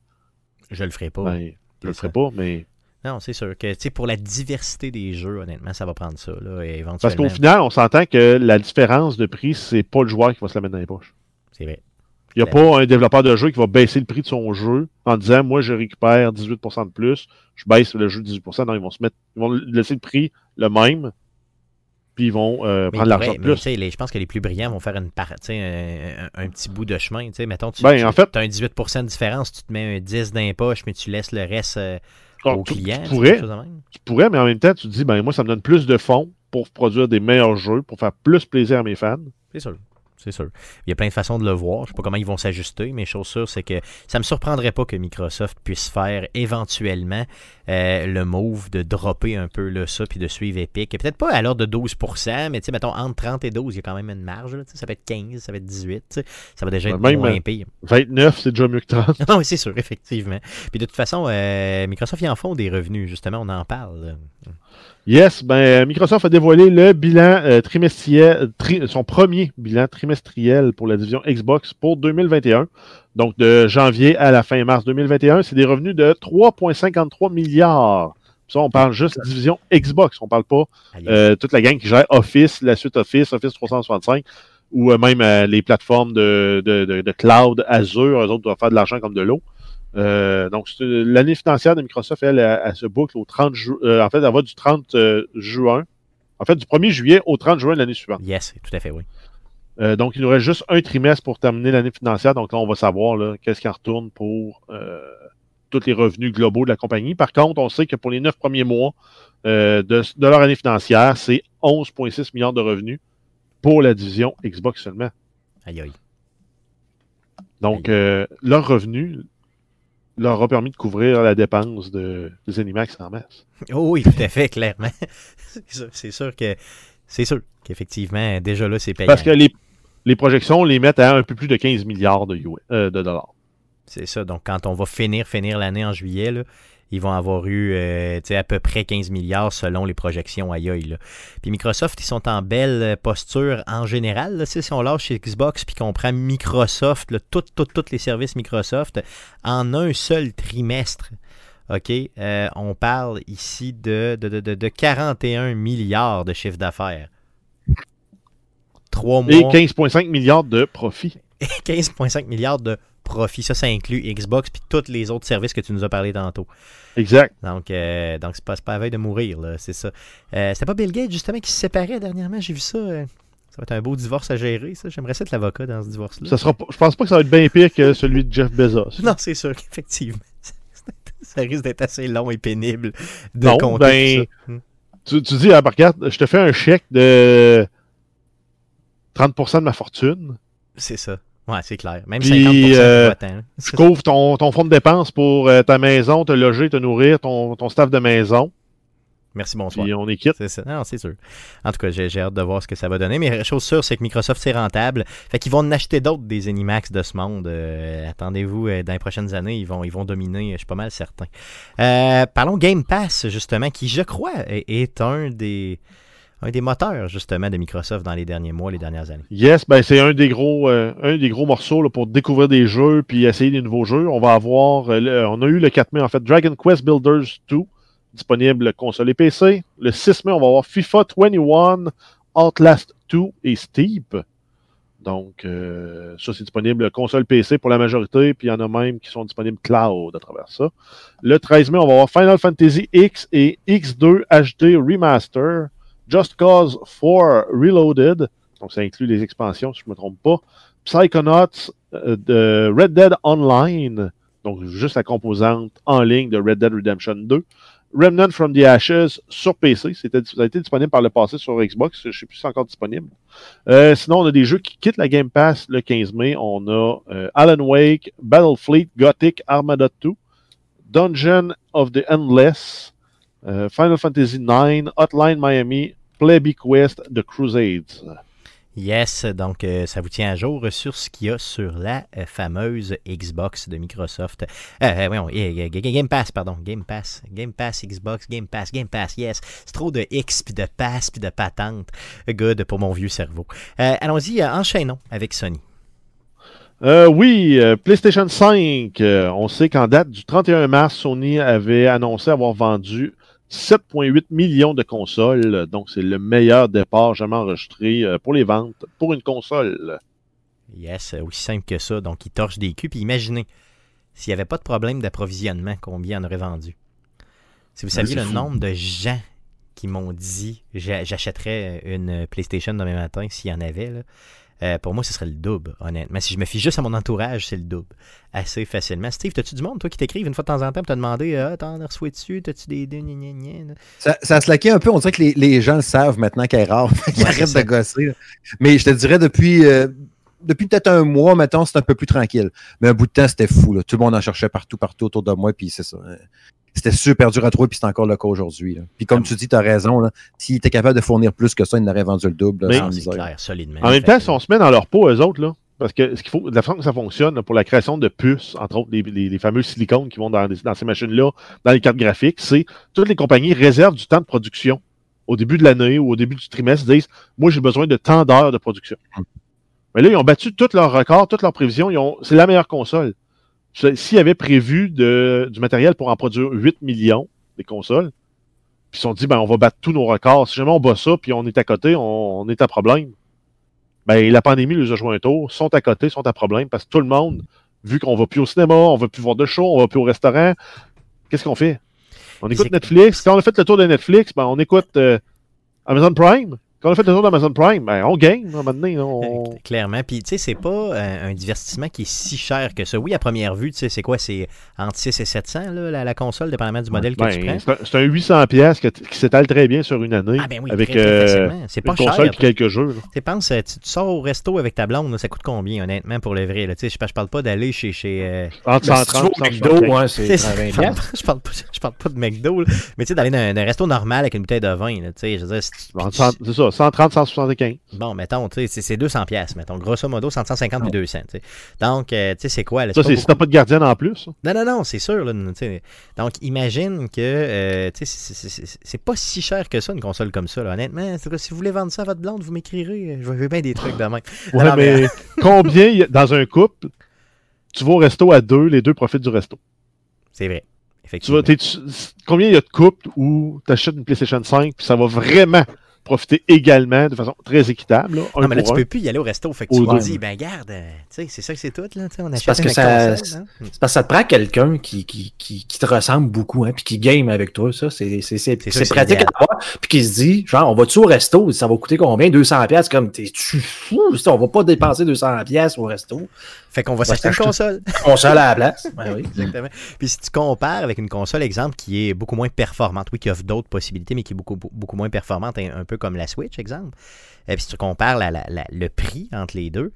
Je le ferai pas. Ben, je le ferai pas, mais. Non, c'est sûr que pour la diversité des jeux, honnêtement, ça va prendre ça. Là, et Parce éventuellement. qu'au final, on s'entend que la différence de prix, c'est pas le joueur qui va se la mettre dans les poches. C'est vrai. Il n'y a pas un développeur de jeu qui va baisser le prix de son jeu en disant Moi, je récupère 18% de plus, je baisse le jeu de 18%. Non, ils vont se mettre. Ils vont laisser le prix le même, puis ils vont euh, prendre l'argent de plus. les- je pense que les plus brillants vont faire une un, un- un petit bout de chemin. Mettons, tu, Ben, tu en fait- as un 18% de différence, tu te mets un 10 dans les poches, mais tu laisses le reste euh, Tu- pourrais, tu pourrais, mais en même temps, tu te dis ben moi, ça me donne plus de fonds pour produire des meilleurs jeux, pour faire plus plaisir à mes fans. C'est sûr. C'est sûr. Il y a plein de façons de le voir. Je sais pas comment ils vont s'ajuster, mais chose sûre, c'est que ça me surprendrait pas que Microsoft puisse faire éventuellement euh, le move de dropper un peu là, ça puis de suivre Epic. Peut-être pas à l'ordre de 12%, mais tu sais, mettons entre 30 et 12, il y a quand même une marge. là, ça va être 15, ça va être 18. tu sais, Ça va déjà être même, moins euh, pire. 29, c'est déjà mieux que 30. Non, oui, c'est sûr, effectivement. Puis de toute façon, euh, Microsoft, ils en font des revenus, justement, on en parle. là. Yes, ben Microsoft a dévoilé le bilan euh, trimestriel, tri- son premier bilan trimestriel pour la division Xbox pour 2021. Donc de janvier à la fin mars 2021, c'est des revenus de 3,53 milliards. Ça, on parle juste division Xbox, on parle pas euh, toute la gang qui gère Office, la suite Office, Office 365. ou euh, même euh, les plateformes de, de, de, de cloud Azure, eux autres doivent faire de l'argent comme de l'eau. Euh, donc, l'année financière de Microsoft, elle, elle, elle se boucle au 30 juin. en fait, elle va du 30 euh, juin. En fait, du 1er juillet au 30 juin de l'année suivante. Yes, tout à fait, oui. Euh, donc, il nous reste juste un trimestre pour terminer l'année financière. Donc là, on va savoir qu'est-ce qui en retourne pour euh, tous les revenus globaux de la compagnie. Par contre, on sait que pour les neuf premiers mois euh, de, de leur année financière, c'est 11,6 milliards de revenus pour la division Xbox seulement. Aïe, aïe. Donc, euh, leur revenu leur a permis de couvrir la dépense de, des Animax en masse. Oh oui, tout à fait, clairement. c'est sûr, c'est sûr que c'est sûr qu'effectivement, déjà là, c'est payant. Parce que les, les projections les mettent à un peu plus de 15 milliards de, US euh, de dollars. C'est ça. Donc, quand on va finir, finir l'année en juillet, là, ils vont avoir eu euh, à peu près 15 milliards selon les projections aïe aïe. Puis Microsoft, ils sont en belle posture en général. Là, si on lâche Xbox puis qu'on prend Microsoft, tous tout, les services Microsoft, en un seul trimestre, OK, euh, on parle ici de, de, de, de- de 41 milliards de chiffre d'affaires. Trois Et mois. 15,5 milliards de profit. 15,5 milliards de profit. Ça, ça inclut Xbox puis tous les autres services que tu nous as parlé tantôt. Exact. Donc, euh, donc c'est pas, c'est pas à veille de mourir, là, c'est ça. Euh, C'était pas Bill Gates, justement, qui se séparait dernièrement. J'ai vu ça. euh, ça va être un beau divorce à gérer, ça. J'aimerais ça être l'avocat dans ce divorce-là. Ça sera je pense pas que ça va être bien pire que celui de Jeff Bezos. Non, c'est sûr qu'effectivement. Ça risque d'être assez long et pénible de Non, compter ben, tout ça. Hmm. Tu, tu dis, ah, regarde, je te fais un chèque de 30% de ma fortune. C'est ça. Ouais, c'est clair. Même Puis, 50% euh. Tu couvres ton, ton fonds de dépenses pour euh, ta maison, te loger, te nourrir, ton, ton staff de maison. Merci, bonsoir. Puis on est quitte. C'est ça. Non, c'est sûr. En tout cas, j'ai j'ai hâte de voir ce que ça va donner. Mais la chose sûre, c'est que Microsoft, c'est rentable. Fait qu'ils vont en acheter d'autres des Animax de ce monde. Euh, Attendez-vous, dans les prochaines années, ils vont, ils vont dominer, je suis pas mal certain. Euh, parlons Game Pass, justement, qui, je crois, est, est un des, un des moteurs, justement, de Microsoft dans les derniers mois, les dernières années. Yes, ben c'est un des gros euh, un des gros morceaux pour découvrir des jeux puis essayer des nouveaux jeux. On va avoir euh, le- on a eu le 4 mai en fait Dragon Quest Builders 2 disponible console et PC. Le 6 mai, on va avoir FIFA 21, Outlast 2 et Steep. Donc euh, ça c'est disponible console PC pour la majorité, puis il y en a même qui sont disponibles cloud à travers ça. Le 13 mai, on va avoir Final Fantasy X et X2 HD Remaster, Just Cause 4 Reloaded, donc ça inclut les expansions, si je ne me trompe pas. Psychonauts euh, de Red Dead Online, donc juste la composante en ligne de Red Dead Redemption 2. Remnant from the Ashes sur PC, ça a été disponible par le passé sur Xbox, je ne sais plus si c'est encore disponible. Euh, sinon, on a des jeux qui quittent la Game Pass le 15 mai. On a euh, Alan Wake, Battlefleet, Gothic, Armada 2, Dungeon of the Endless, euh, Final Fantasy IX, Hotline Miami, Plebby Quest, The Crusades. Yes, donc euh, ça vous tient à jour sur ce qu'il y a sur la euh, fameuse Xbox de Microsoft. Euh, euh, euh, Game Pass, pardon. Game Pass. Game Pass, Xbox, Game Pass, Game Pass, yes. C'est trop de X, puis de pass, puis de patente. Good pour mon vieux cerveau. Allons-y, enchaînons avec Sony. Euh, oui, euh, PlayStation 5. euh, on sait qu'en date du 31 mars, Sony avait annoncé avoir vendu 7,8 millions de consoles. Donc, c'est le meilleur départ jamais enregistré euh, pour les ventes pour une console. Yes, aussi simple que ça. Donc, ils torchent des culs. Puis imaginez, s'il n'y avait pas de problème d'approvisionnement, combien on aurait vendu? Si vous Ben, saviez le fou. nombre de gens qui m'ont dit j'a- j'achèterais une PlayStation demain matin s'il y en avait, là, euh, pour moi, ce serait le double, honnêtement. Si je me fie juste à mon entourage, c'est le double. Assez facilement. Steve, t'as-tu du monde, toi, qui t'écrive une fois de temps en temps te demander Ah, t'en as reçu dessus, t'as-tu des? Ça, ça a slacké un peu. On dirait que les, les gens le savent maintenant qu'elle est rare. Ils Ouais, arrêtent de gosser. là. Mais je te dirais, depuis, euh, depuis peut-être un mois, maintenant, c'est un peu plus tranquille. Mais un bout de temps, c'était fou. là. Tout le monde en cherchait partout, partout autour de moi. Puis c'est ça. C'était super dur à trouver, puis c'est encore le cas aujourd'hui. là. Puis comme Ah, tu dis, tu as raison. là. S'il était capable de fournir plus que ça, il n'aurait vendu le double. là, Mais- sans c'est misère. clair, solidement. En même temps, si on se met dans leur peau, eux autres, là, parce que ce qu'il faut, de la façon que ça fonctionne, là, pour la création de puces, entre autres les, les- les fameux silicones qui vont dans, des- dans ces machines-là, dans les cartes graphiques, c'est toutes les compagnies réservent du temps de production au début de l'année ou au début du trimestre, ils disent Moi, j'ai besoin de tant d'heures de production. Mais là, ils ont battu tous leurs records, toutes leurs prévisions. ils ont- C'est la meilleure console. S'ils avaient prévu de- du matériel pour en produire 8 millions, des consoles, puis ils se sont dit ben, on va battre tous nos records. Si jamais on bat ça, puis on est à côté, on, on est à problème. ben, la pandémie les a joué un tour, sont à côté, sont à problème, parce que tout le monde, vu qu'on va plus au cinéma, on va plus voir de show, on va plus au restaurant, qu'est-ce qu'on fait? On écoute Netflix. Quand on a fait le tour de Netflix, ben, on écoute euh, Amazon Prime. Quand on a fait le tour d'Amazon Prime, ben, on game. là, Maintenant, on... Euh, Clairement. Puis, tu sais, c'est pas euh, un divertissement qui est si cher que ça. Oui, à première vue, tu sais, c'est quoi? C'est entre 6 et 700, là, la, la console, dépendamment du modèle que tu Ben, prends. c'est un- c'est un 800$ piastres que t- qui s'étale très bien sur une année. Ah, ben oui, avec très, très euh, facilement. C'est pas une cher. console et après. quelques jeux. Tu sais, pense, euh, tu, tu sors au resto avec ta blonde, là, ça coûte combien, honnêtement, pour le vrai? Là? Tu Je, je parle pas d'aller chez. chez euh, Entre Ben, si tu vas 130 au et McDo, 175. ouais, c'est tu sais, 120 je, parle, pas- de McDo, là, mais tu sais, d'aller dans, un- dans un resto normal avec une bouteille de vin. Tu tu- C'est ça, 130, 175. Bon, mettons, c'est- c'est 200 pièces, mettons, grosso modo, 150 puis 200, tu sais. Donc, euh, tu sais, c'est quoi? Là, Ça, c'est si t'as pas de gardienne en plus. Non, non, non, c'est sûr. Là. Donc, imagine que euh, tu sais, c'est- pas si cher que ça, une console comme ça. Là. Honnêtement, si vous voulez vendre ça à votre blonde, vous m'écrirez. Je veux bien des trucs de même. Ouais, mais- combien, il y a- dans un couple, tu vas au resto à deux, les deux profitent du resto? C'est vrai. Tu- combien il y a de couples où tu achètes une PlayStation 5 puis ça va vraiment profiter également de façon très équitable. Là, non, mais là, tu un. peux plus y aller au resto. Fait que tu te dis, ben, garde, euh, tu sais, c'est ça que c'est tout. Là, tu sais, on achète parce que ça- hein. C'est parce que ça te prend quelqu'un qui, qui, qui, qui te ressemble beaucoup, hein, puis qui game avec toi. Ça, c'est pratique à avoir. Puis qui se dit, genre, on va-tu au resto? Ça va coûter combien? 200$? piastres? Comme, t'es-tu fou? On va pas dépenser 200$ piastres au resto. Fait qu'on va s'acheter une console. Console à la place. Oui. Exactement. Puis si tu compares avec une console, exemple, qui est beaucoup moins performante, oui, qui offre d'autres possibilités, mais qui est beaucoup, beaucoup moins performante, un, peu comme la Switch, exemple. Et puis si tu compares la- la- la- le prix entre les deux,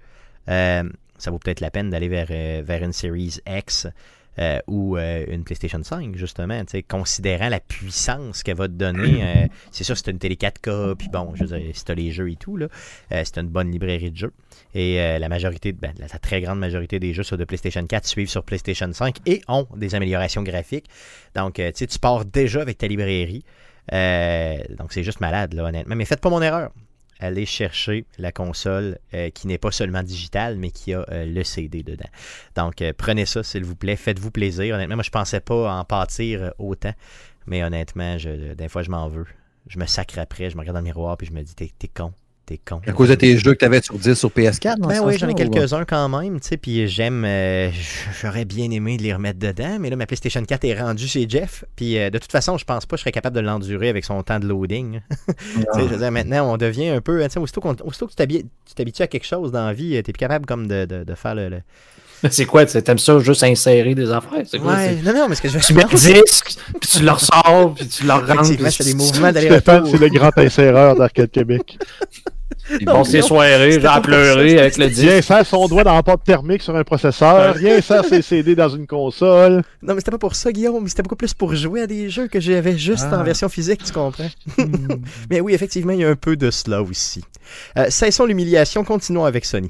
euh, ça vaut peut-être la peine d'aller vers, euh, vers une Series X euh, ou euh, une PlayStation 5, justement, tu sais, considérant la puissance qu'elle va te donner. euh, c'est sûr, c'est une télé 4K, puis bon, je veux dire, si tu les jeux et tout, là, c'est une bonne librairie de jeux. Et la majorité, ben, la, la très grande majorité des jeux sur de PlayStation 4 suivent sur PlayStation 5 et ont des améliorations graphiques. Donc, tu sais, tu pars déjà avec ta librairie. Donc, c'est juste malade, là, honnêtement. Mais faites pas mon erreur. Allez chercher la console euh, qui n'est pas seulement digitale, mais qui a euh, le CD dedans. Donc, euh, prenez ça, s'il vous plaît. Faites-vous plaisir. Honnêtement, moi, je pensais pas en pâtir autant. Mais honnêtement, des fois, je m'en veux. Je me sacre après, je me regarde dans le miroir, puis je me dis, t'es con. T'es con. À cause de tes jeux que tu avais sur 10 sur PS4, dans Ben ce oui, sens-là, j'en ai quelques-uns quand même, tu sais, puis j'aime, euh, j'aurais bien aimé de les remettre dedans, mais là, ma PlayStation 4 est rendue chez Jeff, puis euh, de toute façon, je pense pas que je serais capable de l'endurer avec son temps de loading. Tu sais, je veux dire, maintenant, on devient un peu, tu sais, aussitôt, que tu t'habi- tu t'habitues à quelque chose dans la vie, t'es plus capable comme de, de, de faire le... le- C'est quoi? tu- T'aimes ça juste insérer des affaires? C'est quoi? Ouais, c'est- non, non, mais ce que je veux Tu mets le disque, puis tu le ressors, puis tu le rentres. Effectivement, des mouvements Stéphane, c'est le grand inséreur d'Arcade Québec. Ils passent ses soirées, à pleurer avec le disque. Viens faire son doigt dans la porte thermique sur un processeur. Viens faire ses CD dans une console. Non, mais c'était pas pour ça, Guillaume. C'était beaucoup plus pour jouer à des jeux que j'avais juste Ah. en version physique, tu comprends? mais oui, effectivement, il y a un peu de cela aussi. Euh, cessons l'humiliation, continuons avec Sony.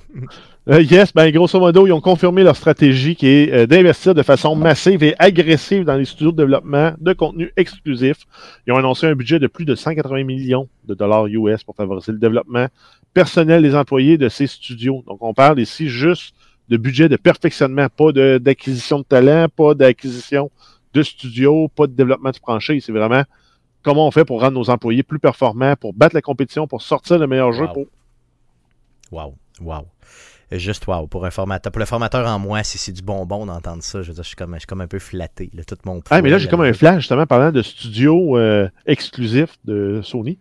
Euh, yes, ben grosso modo, ils ont confirmé leur stratégie qui est euh, d'investir de façon massive et agressive dans les studios de développement de contenu exclusif. Ils ont annoncé un budget de plus de 180 millions de dollars US pour favoriser le développement personnel des employés de ces studios. Donc, on parle ici juste de budget de perfectionnement, pas de- d'acquisition de, talent, pas d'acquisition de studios, pas de développement de franchise. C'est vraiment comment on fait pour rendre nos employés plus performants, pour battre la compétition, pour sortir le meilleur jeu. Wow. Pour... Wow, wow. Juste wow. Pour un formateur, pour le formateur en moi, si c'est du bonbon d'entendre ça, je veux dire, je suis comme, je suis comme un peu flatté. Là, tout mon Ah, mais là, j'ai comme un flash, justement, parlant de studio euh, exclusif de Sony.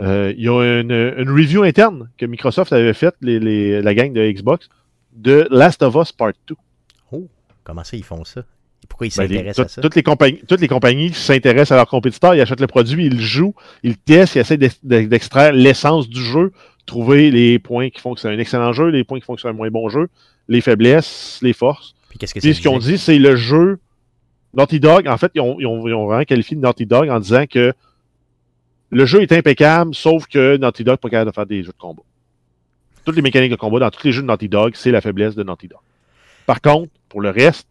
Euh, Il y a une, une review interne que Microsoft avait faite, les, les- la gang de Xbox, de Last of Us Part 2. Oh, comment ça, ils font ça? Pourquoi ils Ben, s'intéressent à ça? toutes, les compagnies, toutes les compagnies s'intéressent à leurs compétiteurs, ils achètent le produit, ils le jouent, ils le testent, ils essaient d'ex- d'extraire l'essence du jeu, trouver les points qui font que c'est un excellent jeu, les points qui font que c'est un moins bon jeu, les faiblesses, les forces. Puis qu'est-ce que Puis ce qu'ils ont disait? dit, c'est le jeu. Naughty Dog, en fait, ils ont, ils ont- ils ont vraiment qualifié Naughty Dog en disant que le jeu est impeccable, sauf que Naughty Dog n'est pas capable de faire des jeux de combat. Toutes les mécaniques de combat dans tous les jeux de Naughty Dog, c'est la faiblesse de Naughty Dog. Par contre, pour le reste,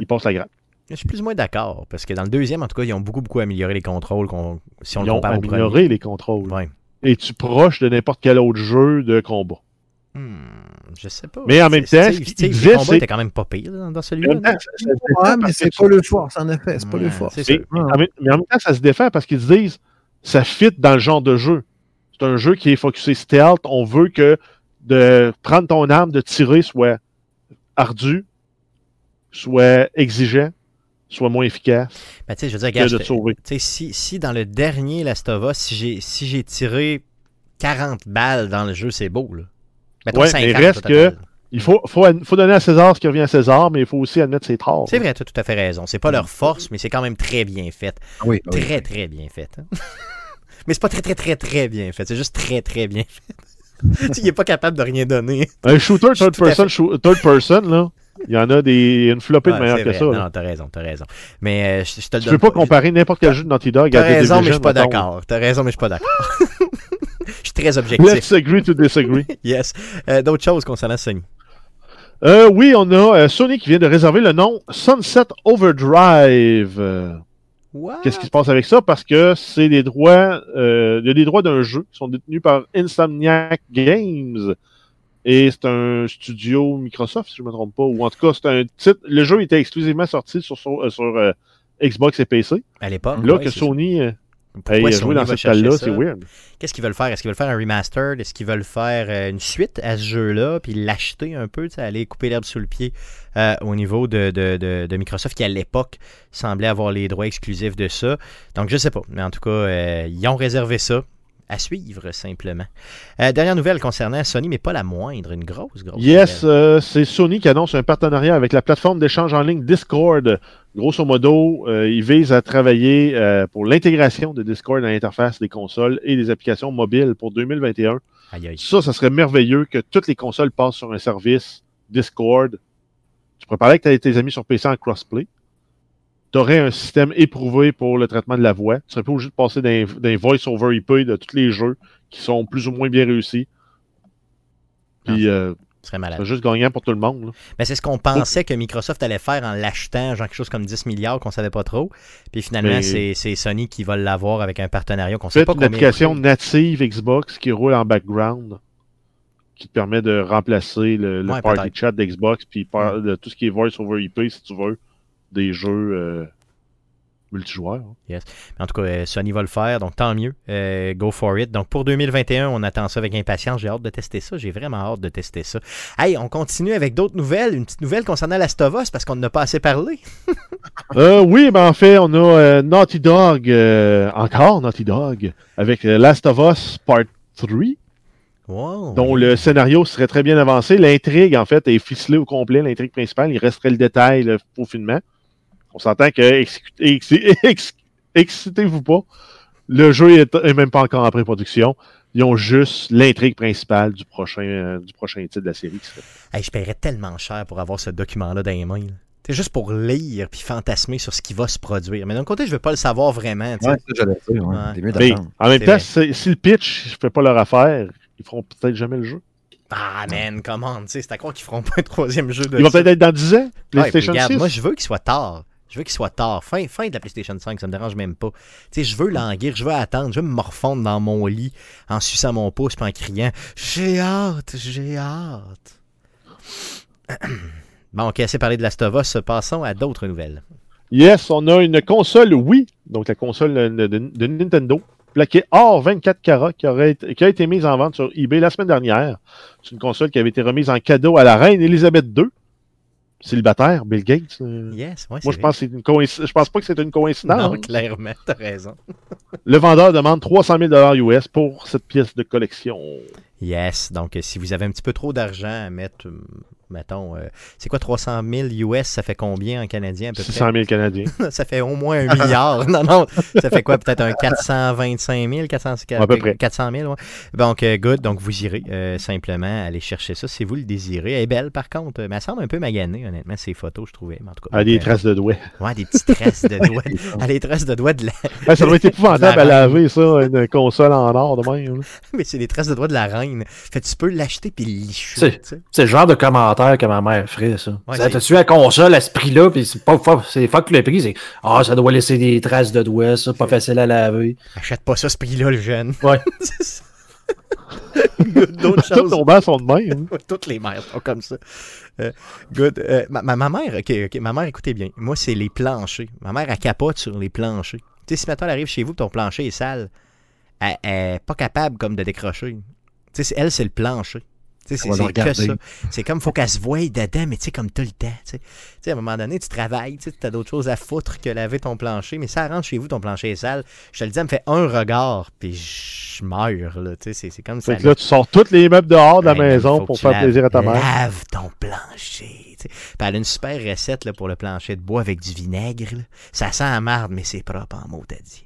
ils passent la grappe. Je suis plus ou moins d'accord, parce que dans le deuxième, en tout cas, ils ont beaucoup, beaucoup amélioré les contrôles qu'on- si on Ils le ont amélioré les contrôles. Ouais. Es-tu proche de n'importe quel autre jeu de combat? Hmm, je sais pas. Mais en même temps, ce Steve, disait, combats c'est- étaient quand même pas pires là, dans, celui-là. Ouais, mais c'est pas le force, en effet. C'est pas le force. Mais, en même- mais en même temps, ça se défend parce qu'ils se disent ça fit dans le genre de jeu. C'est un jeu qui est focusé stealth. On veut que de prendre ton arme, de tirer, soit ardu, soit exigeant, soit moins efficace Ben, je veux dire, que regarde, de te sauver. si, si dans le dernier Last of Us, si j'ai si j'ai tiré 40 balles dans le jeu, c'est beau, là. Mettons Ouais, 50 mais au reste total. Il faut, faut, faut donner à César ce qui revient à César, mais il faut aussi admettre ses torts. C'est vrai, tu as tout à fait raison. C'est pas leur force, mais c'est quand même très bien fait. Oui, oui. Très, très bien fait. hein. mais c'est pas très, très, très, très bien fait. C'est juste très, très bien fait. Tu sais, il est pas capable de rien donner. Un shooter third person, third person, là, il y en a des, une flopée de Ouais, meilleurs que ça. Non, t'as raison, t'as raison. Mais euh, je, je te Tu peux pas comparer n'importe quel jeu de Naughty Dog T'as à The raison, mais je suis pas d'accord. T'as raison, mais je suis pas d'accord. Je suis très objectif. Let's agree to disagree. Yes. Euh, D'autres choses concernant Sony? Euh, oui, on a euh, Sony qui vient de réserver le nom Sunset Overdrive. Qu'est-ce qui se passe avec ça? Parce que c'est des droits, euh, il y a des droits d'un jeu qui sont détenus par Insomniac Games. Et c'est un studio Microsoft, si je ne me trompe pas. Ou en tout cas, c'est un titre. Le jeu était exclusivement sorti sur, sur, euh, sur, euh, Xbox et PC. À l'époque. Là ouais, que Sony euh. Pourquoi Sony joué dans cette salle-là, c'est weird. Qu'est-ce qu'ils veulent faire? Est-ce qu'ils veulent faire un remaster? Est-ce qu'ils veulent faire euh, une suite à ce jeu-là? Puis l'acheter un peu, aller couper l'herbe sous le pied euh, au niveau de, de- de- de Microsoft qui, à l'époque, semblait avoir les droits exclusifs de ça. Donc, je sais pas. Mais en tout cas, ils ont réservé ça. À suivre, simplement. Euh, dernière nouvelle concernant Sony, mais pas la moindre. Une grosse, grosse Yes, euh, c'est Sony qui annonce un partenariat avec la plateforme d'échange en ligne Discord. Grosso modo, euh, ils visent à travailler euh, pour l'intégration de Discord dans l'interface des consoles et des applications mobiles pour 2021. Aïe, aïe. Ça, ça serait merveilleux que toutes les consoles passent sur un service Discord. Tu pourrais parler avec tes amis sur PC en crossplay. Tu aurais un système éprouvé pour le traitement de la voix. Tu serais pas obligé de passer d'un d'un voice-over IP de tous les jeux qui sont plus ou moins bien réussis. Puis, euh, serait malade. c'est juste gagnant pour tout le monde. Mais c'est ce qu'on pensait que Microsoft allait faire en l'achetant, genre quelque chose comme 10 milliards qu'on savait pas trop. Puis finalement, c'est c'est Sony qui va l'avoir avec un partenariat qu'on sait pas une application native Xbox qui roule en background, qui te permet de remplacer le, le Ouais, party peut-être. chat d'Xbox, puis par- de tout ce qui est voice over IP, si tu veux, des jeux euh, multijoueurs. hein. Mais En tout cas, euh, Sony va le faire, donc tant mieux. Euh, go for it. Donc pour 2021, on attend ça avec impatience. J'ai hâte de tester ça. J'ai vraiment hâte de tester ça. Hey, on continue avec d'autres nouvelles. Une petite nouvelle concernant Last of Us parce qu'on n'a pas assez parlé. Euh, oui, ben en fait, on a euh, Naughty Dog, euh, encore Naughty Dog, avec euh, Last of Us Part 3, Wow. dont le scénario serait très bien avancé. L'intrigue, en fait, est ficelée au complet, l'intrigue principale. Il resterait le détail, le peaufinement. On s'entend que, exécu- ex- ex- excitez-vous pas, le jeu est, est même pas encore en pré-production. Ils ont juste l'intrigue principale du prochain, euh, du prochain titre de la série. qui Hey, je paierais tellement cher pour avoir ce document-là dans les mains. là. C'est juste pour lire puis fantasmer sur ce qui va se produire. Mais d'un côté, je veux pas le savoir vraiment. Ouais, ça, ouais. Ouais. Mieux Mais en même temps, si, le pitch ne fait pas leur affaire, ils feront peut-être jamais le jeu. Ah, man, comment, tu sais, c'est à croire qu'ils feront pas un troisième jeu de Ils vont peut-être être dans 10 ans. PlayStation regarde, 6. moi, je veux qu'il soit tard. Je veux qu'il soit tard. Fin, fin de la PlayStation 5, ça me dérange même pas. Je veux languir, je veux attendre, je veux me morfondre dans mon lit en suçant mon pouce puis en criant J'ai hâte, j'ai hâte. bon, ok, assez parlé de Last of Us, passons à d'autres nouvelles. Yes, on a une console Wii, donc la console de, Nintendo, plaquée or 24 carats, qui, qui a été mise en vente sur eBay la semaine dernière. C'est une console qui avait été remise en cadeau à la reine Elisabeth II, célibataire, Bill Gates. euh. Yes, ouais, Moi, je pense, que c'est une je pense pas que c'est une coïncidence. Non, clairement, t'as raison. Le vendeur demande 300 000 US pour cette pièce de collection. Yes, donc euh, si vous avez un petit peu trop d'argent à mettre, euh, mettons, euh, c'est quoi 300 000 US, ça fait combien en canadien à peu près? 600 000 Canadiens. ça fait au moins un milliard. non, non, ça fait quoi? Peut-être un 425 000, 400, À peu près. 400 000, ouais. Donc, euh, good. Donc, vous irez euh, simplement aller chercher ça si vous le désirez. Elle est belle, par contre. Mais elle semble un peu maganée, honnêtement, ces photos, je trouvais. Mais en tout cas, Elle a des euh, traces de doigts. Ouais, des petites traces de doigts. Elle a des traces de doigts de la... Ouais, ça doit être épouvantable La à laver, ça, une console en or de même. là. Mais c'est des traces de doigts de la reine. Fait que tu peux l'acheter puis licher, C'est- tu sais. C'est le genre de commentaire que ma mère ferait, ça. Ouais, Ça, c'est- T'as-tu la console à ce prix-là, puis c'est pas c'est fuck le prix, c'est Ah, ça doit laisser des traces de doigts, ça, pas facile à laver. Achète pas ça, ce prix-là, le jeune. Ouais. Good, D'autres Toutes nos bancs sont de même. Toutes les mères sont comme ça. Euh, good. Euh, ma, ma- ma mère, ok, ok, ma mère, écoutez bien. Moi, c'est les planchers. Ma mère, elle capote sur les planchers. Tu sais, si maintenant elle arrive chez vous, ton plancher est sale, elle elle est pas capable comme de décrocher. Tu sais, elle, c'est le plancher. C'est que ça. C'est comme, faut qu'elle se voie dedans, mais tu sais, comme t'as le temps. Tu sais. À un moment donné, tu travailles, tu as d'autres choses à foutre que laver ton plancher, mais ça rentre chez vous, ton plancher est sale. Je te le dis, elle me fait un regard, puis je meurs, là. Tu sais, c'est- c'est comme ça. Fait que là, tu sors tous les meubles dehors de la Ouais, mais maison pour faire plaisir à ta mère. Lave ton plancher. tu sais. Puis elle a une super recette là, pour le plancher de bois avec du vinaigre. là. Ça sent la marde, mais c'est propre en mot, t'as dit.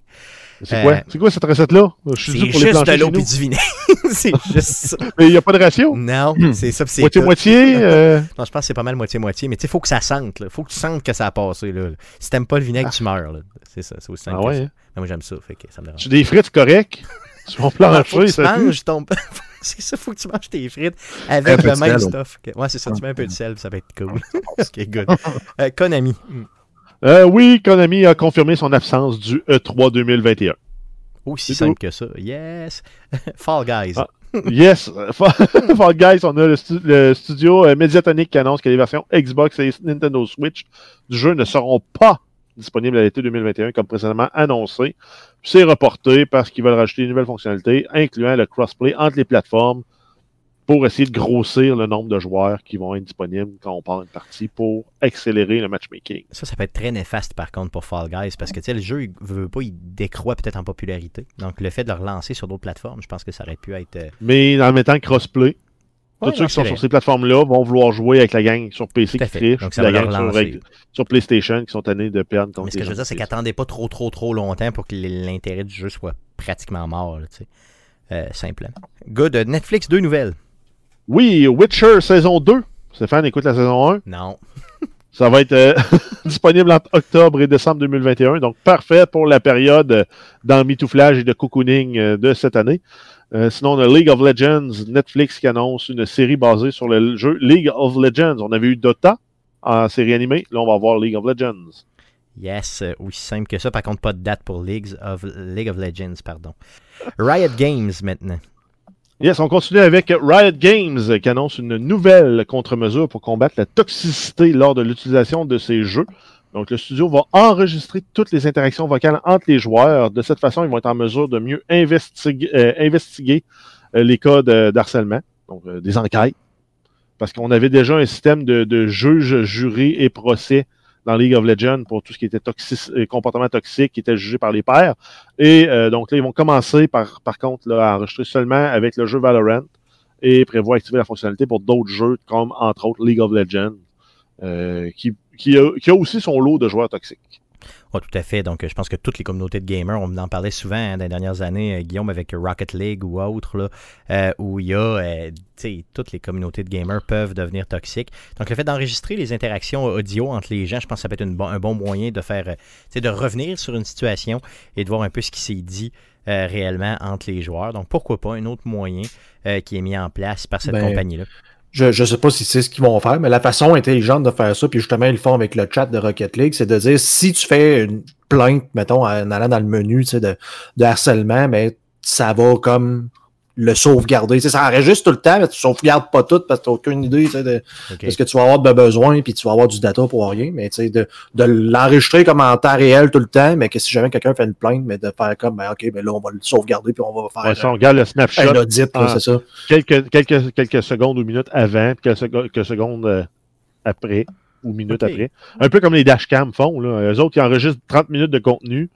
C'est Euh, quoi? C'est quoi cette recette-là? Je suis C'est dû pour les juste de l'eau nous. du vinaigre. c'est juste ça. Mais il n'y a pas de ratio? Non, c'est ça. puis c'est tout. Moitié-moitié? euh, Non, je pense que c'est pas mal moitié-moitié. Mais tu sais, faut que ça sente. Il faut que tu sentes que ça a passé. Là. Si t'aimes pas le vinaigre, tu meurs. là. C'est ça. C'est aussi simple Ah ouais? ça. hein? Moi, j'aime ça. Fait que ça me dérange. Tu as des frites correctes? Sur mon plancher, ça manges ton. c'est ça, faut que tu manges tes frites avec le même stuff. que- Ouais, c'est ça. Tu mets un peu de sel, ça va être cool. ok, good. Euh, Konami. Euh, oui, Konami a confirmé son absence du E E3 2021. Aussi simple que ça. Yes. Fall Guys. Ah. Yes, Fall Guys, on a le, stu- le studio euh, Mediatonic qui annonce que les versions Xbox et Nintendo Switch du jeu ne seront pas disponibles à l'été 2021 comme précédemment annoncé. C'est reporté parce qu'ils veulent rajouter de nouvelles fonctionnalités, incluant le crossplay entre les plateformes pour essayer de grossir le nombre de joueurs qui vont être disponibles quand on part une partie pour accélérer le matchmaking. Ça, ça peut être très néfaste par contre pour Fall Guys parce que le jeu, il veut pas, il décroît peut-être en popularité. Donc le fait de le relancer sur d'autres plateformes, je pense que ça aurait pu être. euh, Mais en mettant crossplay, tous ceux qui sont sur ces plateformes-là vont vouloir jouer avec la gang sur PC qui triche, la gang sur, PlayStation qui sont tannés de perdre contre Mais ce que je veux dire, c'est de qu'attendez pas trop, trop, trop longtemps pour que l'intérêt du jeu soit pratiquement mort. tu sais. Euh, simplement. Good. Netflix, deux nouvelles. Oui, Witcher saison 2. Stéphane, écoute la saison 1. Non. Ça va être euh, disponible entre octobre et décembre 2021. Donc, parfait pour la période euh, d'emmitouflage et de cocooning euh, de cette année. Euh, sinon, on a League of Legends, Netflix qui annonce une série basée sur le jeu League of Legends. On avait eu Dota en série animée. Là, on va voir League of Legends. Yes, aussi simple que ça. Par contre, pas de date pour Leagues of, League of Legends. pardon. Riot Games maintenant. Yes, on continue avec Riot Games euh, qui annonce une nouvelle contre-mesure pour combattre la toxicité lors de l'utilisation de ces jeux. Donc, le studio va enregistrer toutes les interactions vocales entre les joueurs. De cette façon, ils vont être en mesure de mieux investiguer, euh, investiguer euh, les cas d'harcèlement, donc des enquêtes. Parce qu'on avait déjà un système de, de juges, jurés et procès dans League of Legends pour tout ce qui était euh, comportement toxique qui était jugé par les pairs. Et euh, donc là, ils vont commencer par, par contre à enregistrer seulement avec le jeu Valorant et prévoient activer la fonctionnalité pour d'autres jeux comme entre autres League of Legends, euh, qui, qui a aussi son lot de joueurs toxiques. Ouais, tout à fait. Donc, euh, je pense que toutes les communautés de gamers, on en parlait souvent hein, dans les dernières années, euh, Guillaume, avec Rocket League ou autre, là, euh, où il y a, euh, toutes les communautés de gamers peuvent devenir toxiques. Donc, le fait d'enregistrer les interactions audio entre les gens, je pense que ça peut être une bon- un bon moyen de faire, de revenir sur une situation et de voir un peu ce qui s'est dit euh, réellement entre les joueurs. Donc, pourquoi pas un autre moyen qui est mis en place par cette Ben, compagnie-là? Je je sais pas si c'est ce qu'ils vont faire, mais la façon intelligente de faire ça, puis justement, ils le font avec le chat de Rocket League, c'est de dire si tu fais une plainte, mettons, en allant dans le menu de, de harcèlement, mais ça va comme le sauvegarder. Tu sais, ça enregistre tout le temps, mais tu sauvegardes pas tout parce que tu n'as aucune idée tu sais, de, ce que tu vas avoir de besoin, puis tu vas avoir du data pour rien, mais tu sais, de, de l'enregistrer comme en temps réel tout le temps, mais que si jamais quelqu'un fait une plainte, mais de faire comme, ben, OK, ben là, on va le sauvegarder, puis on va faire Ouais, si on regarde le un snapshot audit, là, Ah. c'est ça. quelques, quelques, quelques secondes ou minutes avant, puis quelques, sec- quelques secondes euh, après, ou minutes après. Un peu comme les dashcams font. Là. Eux autres, qui enregistrent 30 minutes de contenu.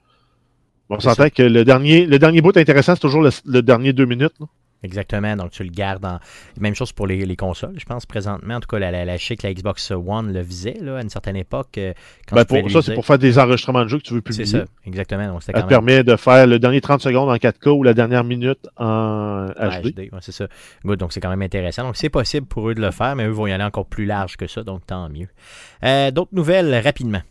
On C'est s'entend que le dernier, le dernier bout intéressant, c'est toujours le, le dernier deux minutes. là. Exactement, donc tu le gardes en. Même chose pour les, les consoles, je pense, présentement. En tout cas, la, la, la, je sais que la Xbox One le visait là, à une certaine époque. euh, Quand Ben, pour, ça, c'est pour faire des enregistrements de jeux que tu veux C'est publier. ça, exactement. Donc, Ça te même permet de faire le dernier 30 secondes en 4K ou la dernière minute en HD. HD, ouais, c'est ça. Good, donc c'est quand même intéressant. Donc c'est possible pour eux de le faire, mais eux vont y aller encore plus large que ça, donc tant mieux. Euh, D'autres nouvelles rapidement.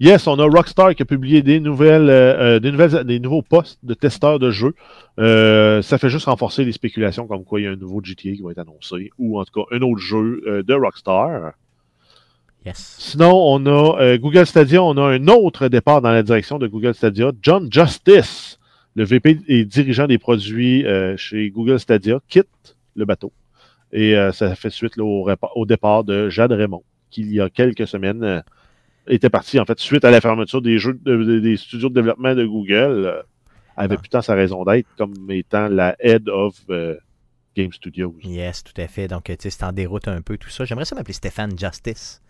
Yes, on a Rockstar qui a publié des nouvelles, euh, euh, des nouvelles, des nouveaux postes de testeurs de jeux. Euh, ça fait juste renforcer les spéculations comme quoi il y a un nouveau GTA qui va être annoncé ou en tout cas un autre jeu euh, de Rockstar. Yes. Sinon, on a Google Stadia, on a un autre départ dans la direction de Google Stadia. John Justice, le VP et dirigeant des produits chez Google Stadia, quitte le bateau. Et ça fait suite là, au, au départ de Jade Raymond, qui il y a quelques semaines était parti en fait suite à la fermeture des jeux de- de- des studios de développement de Google. euh, avait Ah. putain sa raison d'être comme étant la head of euh, Game Studios. Yes, tout à fait. Donc, tu sais, c'est en déroute un peu tout ça. J'aimerais ça m'appeler Stéphane Justice.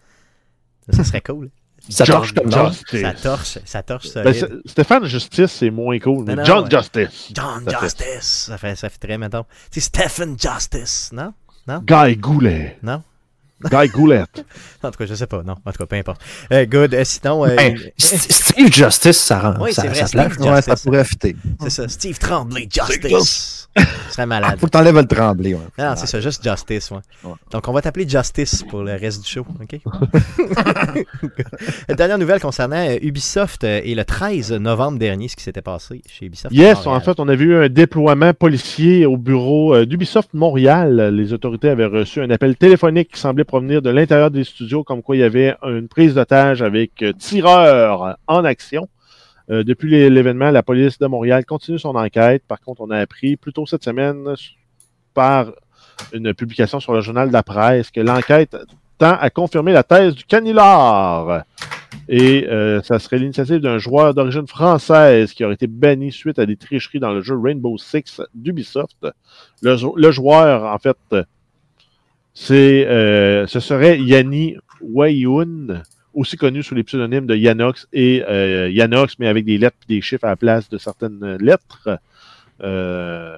Ça, ça serait cool. Ça torche comme ça. Justice. Ça torche, ça torche Ben, solide. c'est- Stéphane Justice, c'est moins cool. Mais Non, non, John ouais. Justice. John ça fait- Justice. Ça fait, ça fait très, mettons. Tu sais, Stephen Justice, non? Guy Goulet. Non? Guy Goulet. En tout cas, je sais pas. Non, en tout cas, peu importe. Euh, good. Euh, sinon, euh, Ben, St- Steve Justice, ça rend. Oui, ça, c'est vrai, ça Steve place. Justice. Ouais, ça pourrait fitter. c'est ça. Steve Tremblay Justice. Ce serait malade. Faut que t'enlèves le tremblé. Ouais. Ah Non, c'est ça, juste Justice, ouais. Ouais. Donc, on va t'appeler Justice pour le reste du show, OK? Dernière nouvelle concernant euh, Ubisoft euh, et le 13 novembre dernier, ce qui s'était passé chez Ubisoft. Yes, en fait, on a vu un déploiement policier au bureau euh, d'Ubisoft Montréal. Les autorités avaient reçu un appel téléphonique qui semblait provenir de l'intérieur des studios, comme quoi il y avait une prise d'otage avec tireurs en action. Euh, depuis l'é- l'événement, la police de Montréal continue son enquête. Par contre, on a appris plus tôt cette semaine par une publication sur le journal de la presse que l'enquête tend à confirmer la thèse du canular. Et euh, ça serait l'initiative d'un joueur d'origine française qui aurait été banni suite à des tricheries dans le jeu Rainbow Six d'Ubisoft. Le, jou- le joueur, en fait, c'est, euh, ce serait Yanni Wayoun, aussi connu sous les pseudonymes de Yanox et euh, Yanox, mais avec des lettres et des chiffres à la place de certaines lettres. Euh,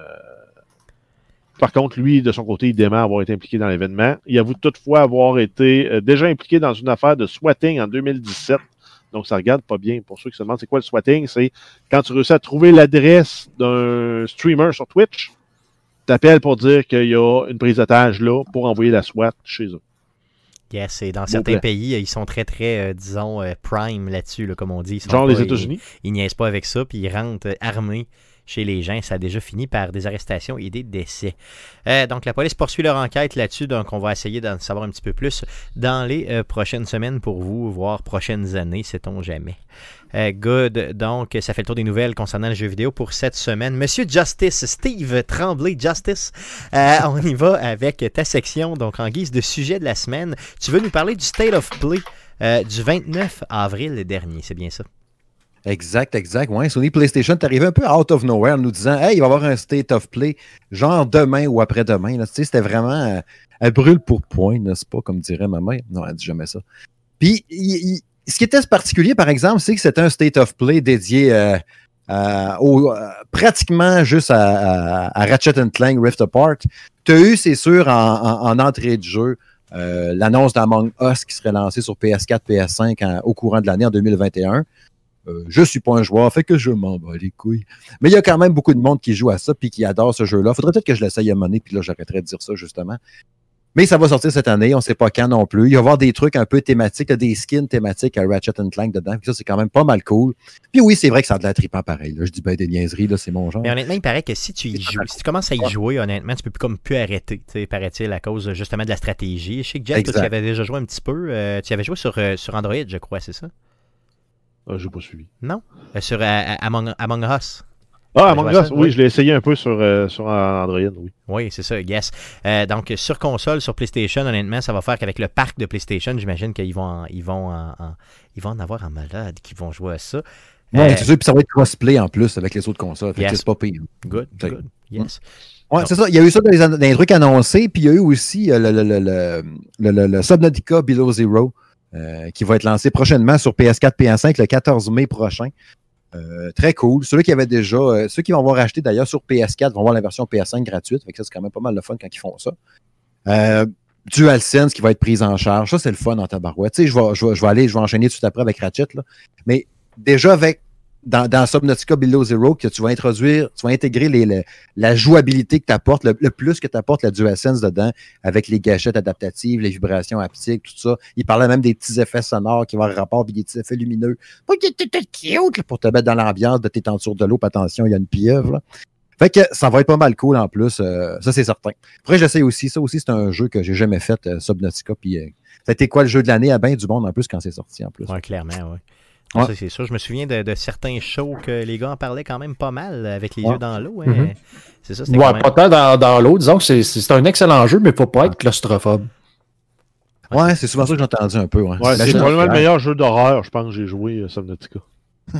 par contre, lui, de son côté, il dément avoir été impliqué dans l'événement. Il avoue toutefois avoir été euh, déjà impliqué dans une affaire de swatting en 2017. Donc, ça regarde pas bien. Pour ceux qui se demandent c'est quoi le swatting, c'est quand tu réussis à trouver l'adresse d'un streamer sur Twitch, t'appelles pour dire qu'il y a une prise d'otage là pour envoyer la SWAT chez eux. Yes, et dans certains pays, ils sont très, très, euh, disons, euh, prime là-dessus, là, comme on dit. Ils sont Genre pas- les États-Unis? Ils, ils niaisent pas avec ça, puis ils rentrent euh, armés chez les gens. Ça a déjà fini par des arrestations et des décès. Euh, donc, la police poursuit leur enquête là-dessus, donc on va essayer d'en savoir un petit peu plus dans les euh, prochaines semaines pour vous, voire prochaines années, sait-on jamais. Euh, good. Donc, ça fait le tour des nouvelles concernant le jeu vidéo pour cette semaine. Monsieur Justice, Steve Tremblay Justice, on y va avec ta section. Donc, en guise de sujet de la semaine, tu veux nous parler du State of Play du 29 avril dernier, c'est bien ça? Exact, exact. Ouais, Sony PlayStation est arrivé un peu out of nowhere en nous disant Hey, il va y avoir un state of play, genre demain ou après-demain. Tu sais, C'était vraiment. euh, elle brûle pour point, n'est-ce pas, comme dirait ma mère? Non, elle dit jamais ça. Puis, ce qui était particulier, par exemple, c'est que c'était un state of play dédié euh, euh, pratiquement juste à, à- à Ratchet Clank Rift Apart. Tu as eu, c'est sûr, en, en- en entrée de jeu, l'annonce d'Among Us qui serait lancée sur PS4, PS5 en- au courant de l'année en 2021. Euh, je suis pas un joueur, fait que je m'en bats les couilles. Mais il y a quand même beaucoup de monde qui joue à ça puis qui adore ce jeu-là. Faudrait peut-être que je l'essaye à monnaie, puis là, j'arrêterai de dire ça, justement. Mais ça va sortir cette année, on sait pas quand non plus. Il va y avoir des trucs un peu thématiques, des skins thématiques à Ratchet Clank dedans, puis ça, c'est quand même pas mal cool. Puis oui, c'est vrai que ça a de la trippant pareil. là. Je dis ben des niaiseries, là, c'est mon genre. Mais honnêtement, il paraît que si tu y joues, si tu commences à y jouer, honnêtement, tu peux plus comme plus arrêter, tu sais, paraît-il, à cause justement de la stratégie. Je sais que Jeff, toi, tu avais déjà joué un petit peu. euh, tu avais joué sur, euh, sur Android, je crois, c'est ça? Ah, j'ai pas suivi. Euh, sur euh, Among, Among Us. Ah, Among je Us, oui, oui. je l'ai essayé un peu sur, euh, sur Android, oui. Oui, c'est ça, yes. Euh, donc, sur console, sur PlayStation, honnêtement, ça va faire qu'avec le parc de PlayStation, j'imagine qu'ils vont, en- ils vont, en, en- ils vont en avoir en malade qui vont jouer à ça. Ouais, Euh, c'est sûr, puis ça va être crossplay en plus avec les autres consoles. Fait que Yes. c'est pas pire. good, good, yes. Ouais, Non. c'est ça. Il y a eu ça dans les, dans les trucs annoncés, puis il y a eu aussi euh, le, le, le, le, le- le- le Subnautica Below Zero euh, qui va être lancé prochainement sur PS4, PS5 le 14 mai prochain. Euh, très cool. Ceux qui avaient déjà, euh, ceux qui vont avoir acheté d'ailleurs sur PS4 vont avoir la version PS5 gratuite. Fait que ça, c'est quand même pas mal de fun quand ils font ça. DualSense qui va être prise en charge. Ça, c'est le fun en tabarouette. Tu sais, je vais, aller, je vais enchaîner tout après avec Ratchet. Mais déjà avec dans, Subnautica Below Zero, que tu vas introduire, tu vas intégrer la jouabilité que tu apportes, le, plus que tu apportes la DualSense dedans, avec les gâchettes adaptatives, les vibrations haptiques, tout ça. Il parlait même des petits effets sonores qui vont avoir rapport, puis des petits effets lumineux. Cute, pour te mettre dans l'ambiance de tes tentures de l'eau, attention, il y a une pieuvre. Fait que ça va être pas mal cool en plus, euh, ça c'est certain. Après, j'essaie aussi, ça aussi c'est un jeu que j'ai jamais fait, euh, Subnautica, puis euh, ça a été quoi le jeu de l'année? À bien du monde en plus quand c'est sorti en plus. Ouais, clairement, oui. Ouais. Ça, c'est sûr. Je me souviens de, de certains shows que les gars en parlaient quand même pas mal avec les Ouais. yeux dans l'eau. hein. Mhm. C'est ça, c'était Ouais, quand même... pas tant dans, dans l'eau. Disons que c'est- c'est un excellent jeu, mais il faut pas être claustrophobe. Ouais, c'est souvent ça que j'ai entendu un peu. Ouais, Ouais, c'est probablement le meilleur jeu d'horreur, je pense, que j'ai joué euh, Subnautica.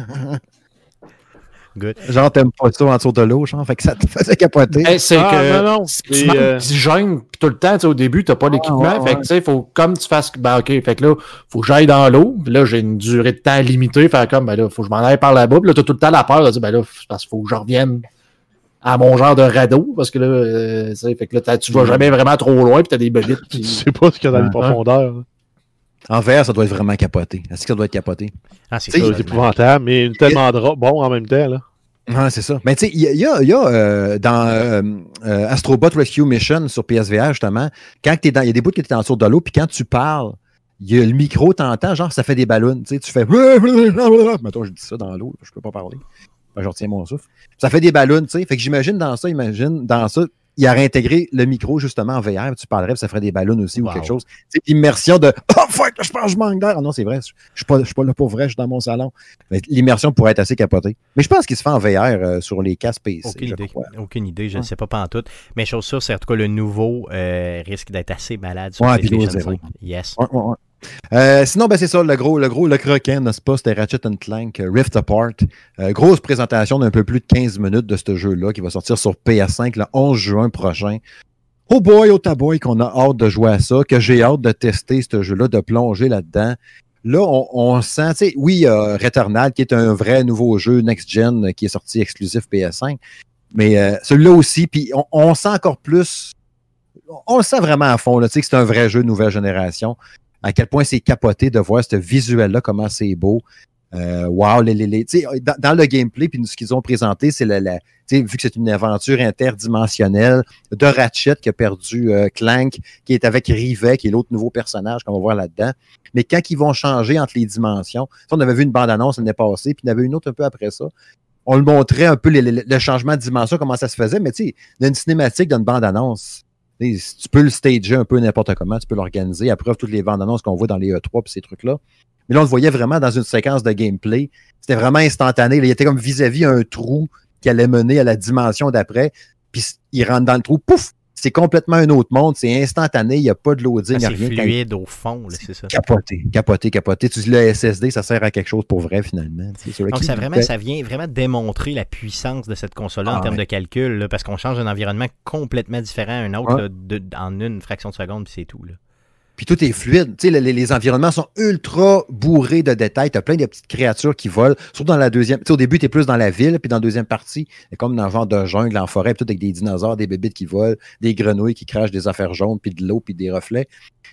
Good. Genre, t'aimes pas ça en dessous de l'eau, genre, fait que ça te faisait capoter. Hey, c'est Ah, que non, non, tu manques euh, puis tout le temps, tu sais, au début, t'as pas l'équipement. ouais, ouais. Fait que tu sais, faut comme tu fasses. Ben ok, fait que là, faut que j'aille dans l'eau. Puis là, j'ai une durée de temps limitée. Fait comme ben là, faut que je m'en aille par là-bas. Puis là, t'as tout le temps la peur de dire ben là, c'est parce qu'il faut que je revienne à mon genre de radeau. Parce que là, euh, tu sais, fait que là, tu vas jamais vraiment trop loin, puis t'as des bébites. Tu qui- sais pas ce qu'il y a dans les profondeurs. En VR, ça doit être vraiment capoté. Est-ce que ça doit être capoté? Ah, c'est épouvantable, mais tellement dra- bon en même temps. Là. Ouais, c'est ça. Mais tu sais, il y a, il y a- il y a, euh, dans euh, euh, Astrobot Rescue Mission sur PSVR, justement, quand t'es dans, il y a des bouts que tu es en dessous de l'eau, puis quand tu parles, il y a le micro, t'entends, genre, ça fait des ballons. Tu sais, tu fais. Mettons, je dis ça dans l'eau, je peux pas parler. Ben, je retiens mon souffle. Ça fait des ballons, tu sais. Fait que j'imagine dans ça, imagine, dans ça, il a réintégré le micro justement en VR, tu parlerais, ça ferait des ballons aussi Wow. ou quelque chose. C'est l'immersion de Oh fuck, je pense que je manque d'air. Non, c'est vrai, je suis pas, je suis pas là pour vrai, je suis dans mon salon. L'immersion pourrait être assez capotée. Mais je pense qu'il se fait en VR euh, sur les casques PC. Aucune idée. crois. Aucune idée, je ne sais pas pas en tout. Mais chose sûre, c'est en tout cas le nouveau euh, risque d'être assez malade sur Ouais, l'eau 5. Yes. Ouais, ouais. Euh, sinon, ben, c'est ça, le gros, le gros, le croquin, n'est-ce pas? C'était Ratchet Clank euh, Rift Apart. Euh, grosse présentation d'un peu plus de 15 minutes de ce jeu-là qui va sortir sur PS5 le 11 juin prochain. Oh boy, oh taboy, qu'on a hâte de jouer à ça, que j'ai hâte de tester ce jeu-là, de plonger là-dedans. Là, on, sent, tu sais, oui, euh, Returnal, qui est un vrai nouveau jeu next-gen qui est sorti exclusif PS5, mais celui-là aussi, puis on, on sent encore plus, on le sent vraiment à fond, tu sais, que c'est un vrai jeu nouvelle génération à quel point c'est capoté de voir ce visuel-là, comment c'est beau. Euh, wow, les, les, les- dans, le gameplay, puis ce qu'ils ont présenté, c'est vu que c'est une aventure interdimensionnelle de Ratchet qui a perdu euh, Clank, qui est avec Rivet, qui est l'autre nouveau personnage qu'on va voir là-dedans. Mais quand ils vont changer entre les dimensions, on avait vu une bande-annonce l'année passée, puis il y en avait une autre un peu après ça. On le montrait un peu le changement de dimension, comment ça se faisait, mais tu sais, une cinématique, dans une bande-annonce, tu peux le stager un peu n'importe comment, tu peux l'organiser. À preuve, toutes les bandes annonces qu'on voit dans les E3 et ces trucs-là. Mais là, on le voyait vraiment dans une séquence de gameplay. C'était vraiment instantané. il était comme vis-à-vis un trou qui allait mener à la dimension d'après. Puis il rentre dans le trou, pouf! C'est complètement un autre monde. C'est instantané. Il n'y a pas de loading, Ah, il n'y a c'est. Quand- fluide au fond, c'est ça. Capoté, capoté, capoté. Tu dis le SSD, ça sert à quelque chose pour vrai, finalement. Donc, ça, vraiment, ça vient vraiment démontrer la puissance de cette console-là en Ah, termes ouais. de calcul, là, parce qu'on change d'un environnement complètement différent à un autre Ouais. là, de- en une fraction de seconde, puis c'est tout. Là. Puis tout est fluide. Les, environnements sont ultra bourrés de détails. Tu as plein de petites créatures qui volent. Surtout dans la deuxième. Tu sais, au début, tu es plus dans la ville, puis dans la deuxième partie, comme dans le genre de jungle, en forêt, puis tout avec des dinosaures, des bébites qui volent, des grenouilles qui crachent des affaires jaunes, puis de l'eau, puis des reflets.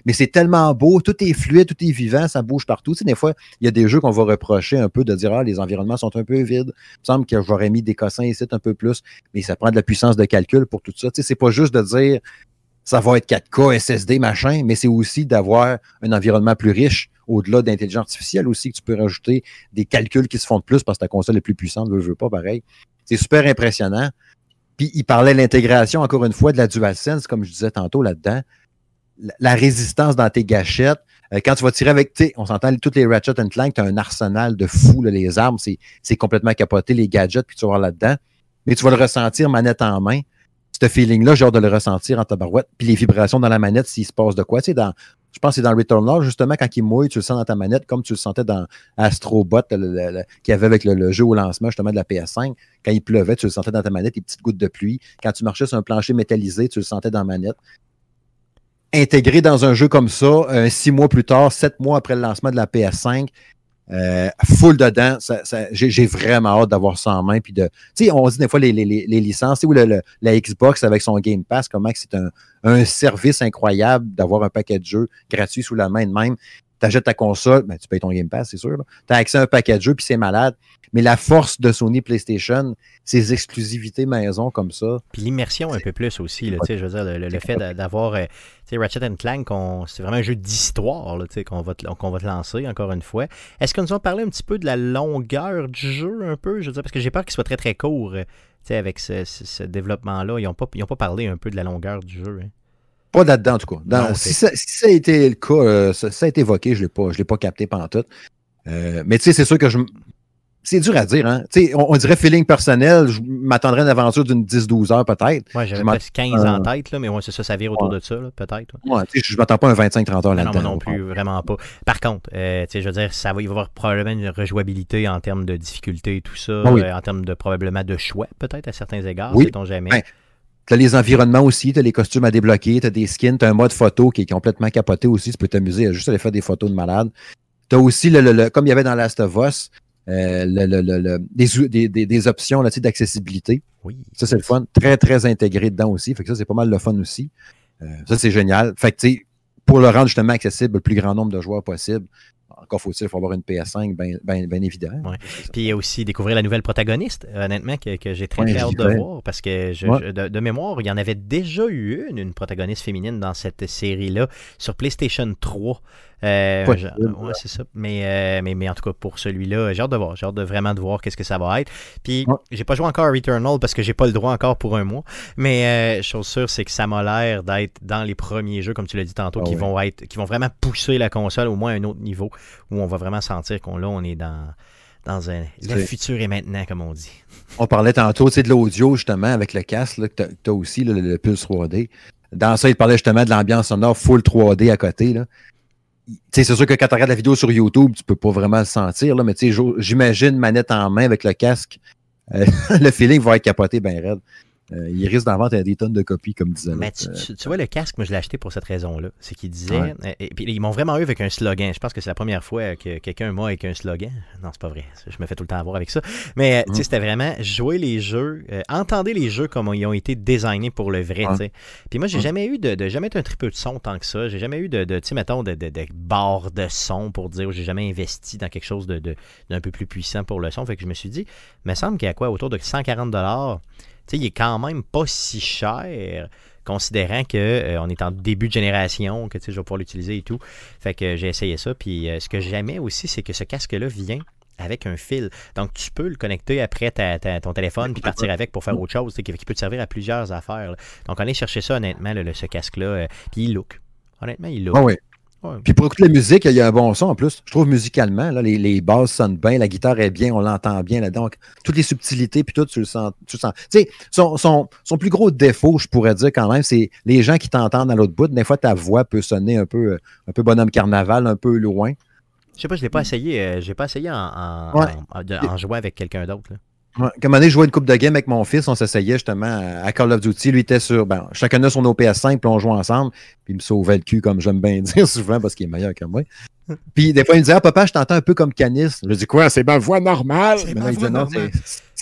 Mais c'est tellement beau, tout est fluide, tout est vivant, ça bouge partout. Tu sais, des fois, il y a des jeux qu'on va reprocher un peu de dire Ah, les environnements sont un peu vides. Il me semble que j'aurais mis des cossins ici un peu plus, mais ça prend de la puissance de calcul pour tout ça. Tu sais, c'est pas juste de dire ça va être 4K, SSD, machin, mais c'est aussi d'avoir un environnement plus riche, au-delà d'intelligence artificielle aussi, que tu peux rajouter des calculs qui se font de plus parce que ta console est plus puissante, veut, veut pas, pareil. C'est super impressionnant. Puis il parlait de l'intégration, encore une fois, de la DualSense, comme je disais tantôt là-dedans. La, résistance dans tes gâchettes. Euh, quand tu vas tirer avec, on s'entend, toutes les Ratchet Clank, tu as un arsenal de fou, les armes, c'est complètement capoté, les gadgets, puis tu vas voir là-dedans. Mais tu vas le ressentir manette en main ce feeling-là, j'ai hâte de le ressentir en tabarouette. Puis les vibrations dans la manette, s'il se passe de quoi. Dans, je pense que c'est dans Returnal, justement, quand il mouille, tu le sens dans ta manette, comme tu le sentais dans Astrobot, qu'il y avait avec le, le, jeu au lancement, justement, de la PS5. Quand il pleuvait, tu le sentais dans ta manette, les petites gouttes de pluie. Quand tu marchais sur un plancher métallisé, tu le sentais dans la manette. Intégré dans un jeu comme ça, euh, six mois plus tard, sept mois après le lancement de la PS5, euh, full dedans. J'ai vraiment hâte d'avoir ça en main. Puis de, on dit des fois les, les, les licences, ou le, la Xbox avec son Game Pass, comment c'est un, un service incroyable d'avoir un paquet de jeux gratuit sous la main de même. Tu achètes ta console, ben, tu payes ton Game Pass, c'est sûr. Tu as accès à un paquet de jeux, puis c'est malade. Mais la force de Sony PlayStation, ses exclusivités maison comme ça. Puis l'immersion un peu plus aussi, là, je veux dire, le, le fait d'avoir euh, Ratchet Clank, c'est vraiment un jeu d'histoire qu'on va, te, qu va te lancer, encore une fois. Est-ce que nous allons parler un petit peu de la longueur du jeu, un peu? Je veux dire, parce que j'ai peur qu'il soit très très court avec ce, ce, ce développement-là. Ils n'ont pas, pas parlé un peu de la longueur du jeu. Hein. Pas là-dedans, en tout cas. Dans, Non, si, ça, si, ça, a été le cas, euh, ça, ça, a été évoqué, je ne l'ai pas, pas capté pendant tout. Euh, mais tu sais, c'est sûr que je. c'est dur à dire, hein. Tu sais, on, on dirait feeling personnel, je m'attendrais à une aventure d'une 10-12 heures peut-être. Ouais, j'avais presque 15 en euh, tête, là, mais ouais, c'est ça, ça vire autour de ça, peut-être. ouais. Ouais, tu sais, je m'attends pas à un 25-30 heures non, là-dedans. moi non plus, vraiment pas. Par contre, euh, tu sais, je veux dire, ça va y avoir probablement une rejouabilité en termes de difficulté et tout ça, Ah oui. euh, en termes de probablement de choix, peut-être à certains égards, Oui. sait-on jamais. Ben, T'as les environnements aussi, t'as les costumes à débloquer, t'as des skins, t'as un mode photo qui est complètement capoté aussi, tu peux t'amuser à juste aller faire des photos de malade. T'as aussi, le, le- le- comme il y avait dans Last of Us, euh, le- le- le- le- des, des, des- options tu d'accessibilité. Oui. Ça, c'est le fun. Très, très intégré dedans aussi. Fait que ça, c'est pas mal le fun aussi. Euh, ça, c'est génial. Fait que, tu sais, pour le rendre justement accessible au plus grand nombre de joueurs possible, encore faut-il faut avoir une PS5, bien ben, ben évident. Ouais. Puis il y a aussi découvrir la nouvelle protagoniste, honnêtement, que, que j'ai très, Ouais, très hâte de voir, parce que je- Ouais. je- de, de mémoire, il y en avait déjà eu une, une protagoniste féminine dans cette série-là, sur PlayStation 3. Euh, ouais, c'est ça. Mais, euh, mais, mais en tout cas, pour celui-là, j'ai hâte de voir. J'ai hâte de vraiment de voir qu'est-ce que ça va être. Puis, Ouais. j'ai pas joué encore à Returnal parce que j'ai pas le droit encore pour un mois. Mais euh, chose sûre, c'est que ça m'a l'air d'être dans les premiers jeux, comme tu l'as dit tantôt, Ah qui ouais. vont être, qui vont vraiment pousser la console au moins à un autre niveau, où on va vraiment sentir qu'on là, on est dans dans un le futur est maintenant, comme on dit. On parlait tantôt de l'audio, justement, avec le casque, là, que tu as, aussi le, le Pulse 3D. Dans ça, il parlait justement de l'ambiance sonore full 3D à côté. C'est sûr que quand tu regardes la vidéo sur YouTube, tu peux pas vraiment le sentir, là, mais j'imagine manette en main avec le casque. euh, le feeling va être capoté bien raide. Euh, il risque d'en vendre des tonnes de copies, comme disait Mais l'autre. tu, tu- tu vois, le casque, moi, je l'ai acheté pour cette raison-là. C'est qu'il disait. Ouais. euh, et puis, ils m'ont vraiment eu avec un slogan. Je pense que c'est la première fois que quelqu'un m'a avec un slogan. Non, c'est pas vrai. Je me fais tout le temps avoir avec ça. Mais, euh, tu sais, Mm. c'était vraiment jouer les jeux, euh, entendez les jeux comme ils ont été designés pour le vrai, Ouais. tu sais. Puis moi, j'ai Mm. jamais eu de, de- jamais été un tripeux de son tant que ça. J'ai jamais eu de, de tu sais, mettons, de, de, de barre de son pour dire, j'ai jamais investi dans quelque chose de, de- d'un peu plus puissant pour le son. Fait que je me suis dit, il me semble qu'il y a quoi, autour de 140 tu il est quand même pas si cher, considérant que euh, on est en début de génération, que je vais pouvoir l'utiliser et tout. Fait que j'ai essayé ça. Puis euh, ce que j'aimais aussi, c'est que ce casque-là vient avec un fil. Donc, tu peux le connecter après ta- ton téléphone puis partir avec pour faire autre chose, qui, peut te servir à plusieurs affaires. là. Donc, allez chercher ça, honnêtement, ce casque-là. euh, puis il look. Honnêtement, il look. Ah. Ouais. Puis pour écouter la musique, il y a un bon son en plus. Je trouve musicalement, là, les, les basses sonnent bien, la guitare est bien, on l'entend bien là-dedans. Donc, toutes les subtilités, puis tout, tu le sens. Tu le sens. Tu sais, son, son, son plus gros défaut, je pourrais dire quand même, c'est les gens qui t'entendent à l'autre bout. Des fois, ta voix peut sonner un peu, euh, un peu bonhomme carnaval, un peu loin. Je sais pas, je l'ai pas essayé. euh, j'ai pas essayé en, en, Ouais. en- de- en jouant avec quelqu'un d'autre. Ouais. Comme année, je jouais une coupe de game avec mon fils, on s'essayait justement à Call of Duty. Lui était sur. Ben, chacun a son OPS5, puis on jouait ensemble. Puis il me sauvait le cul, comme j'aime bien dire souvent, parce qu'il est meilleur que moi. Puis des fois, il me disait Ah, papa, je t'entends un peu comme Canis. Je dis Quoi, c'est ma voix normale? Ma voix Non, normale.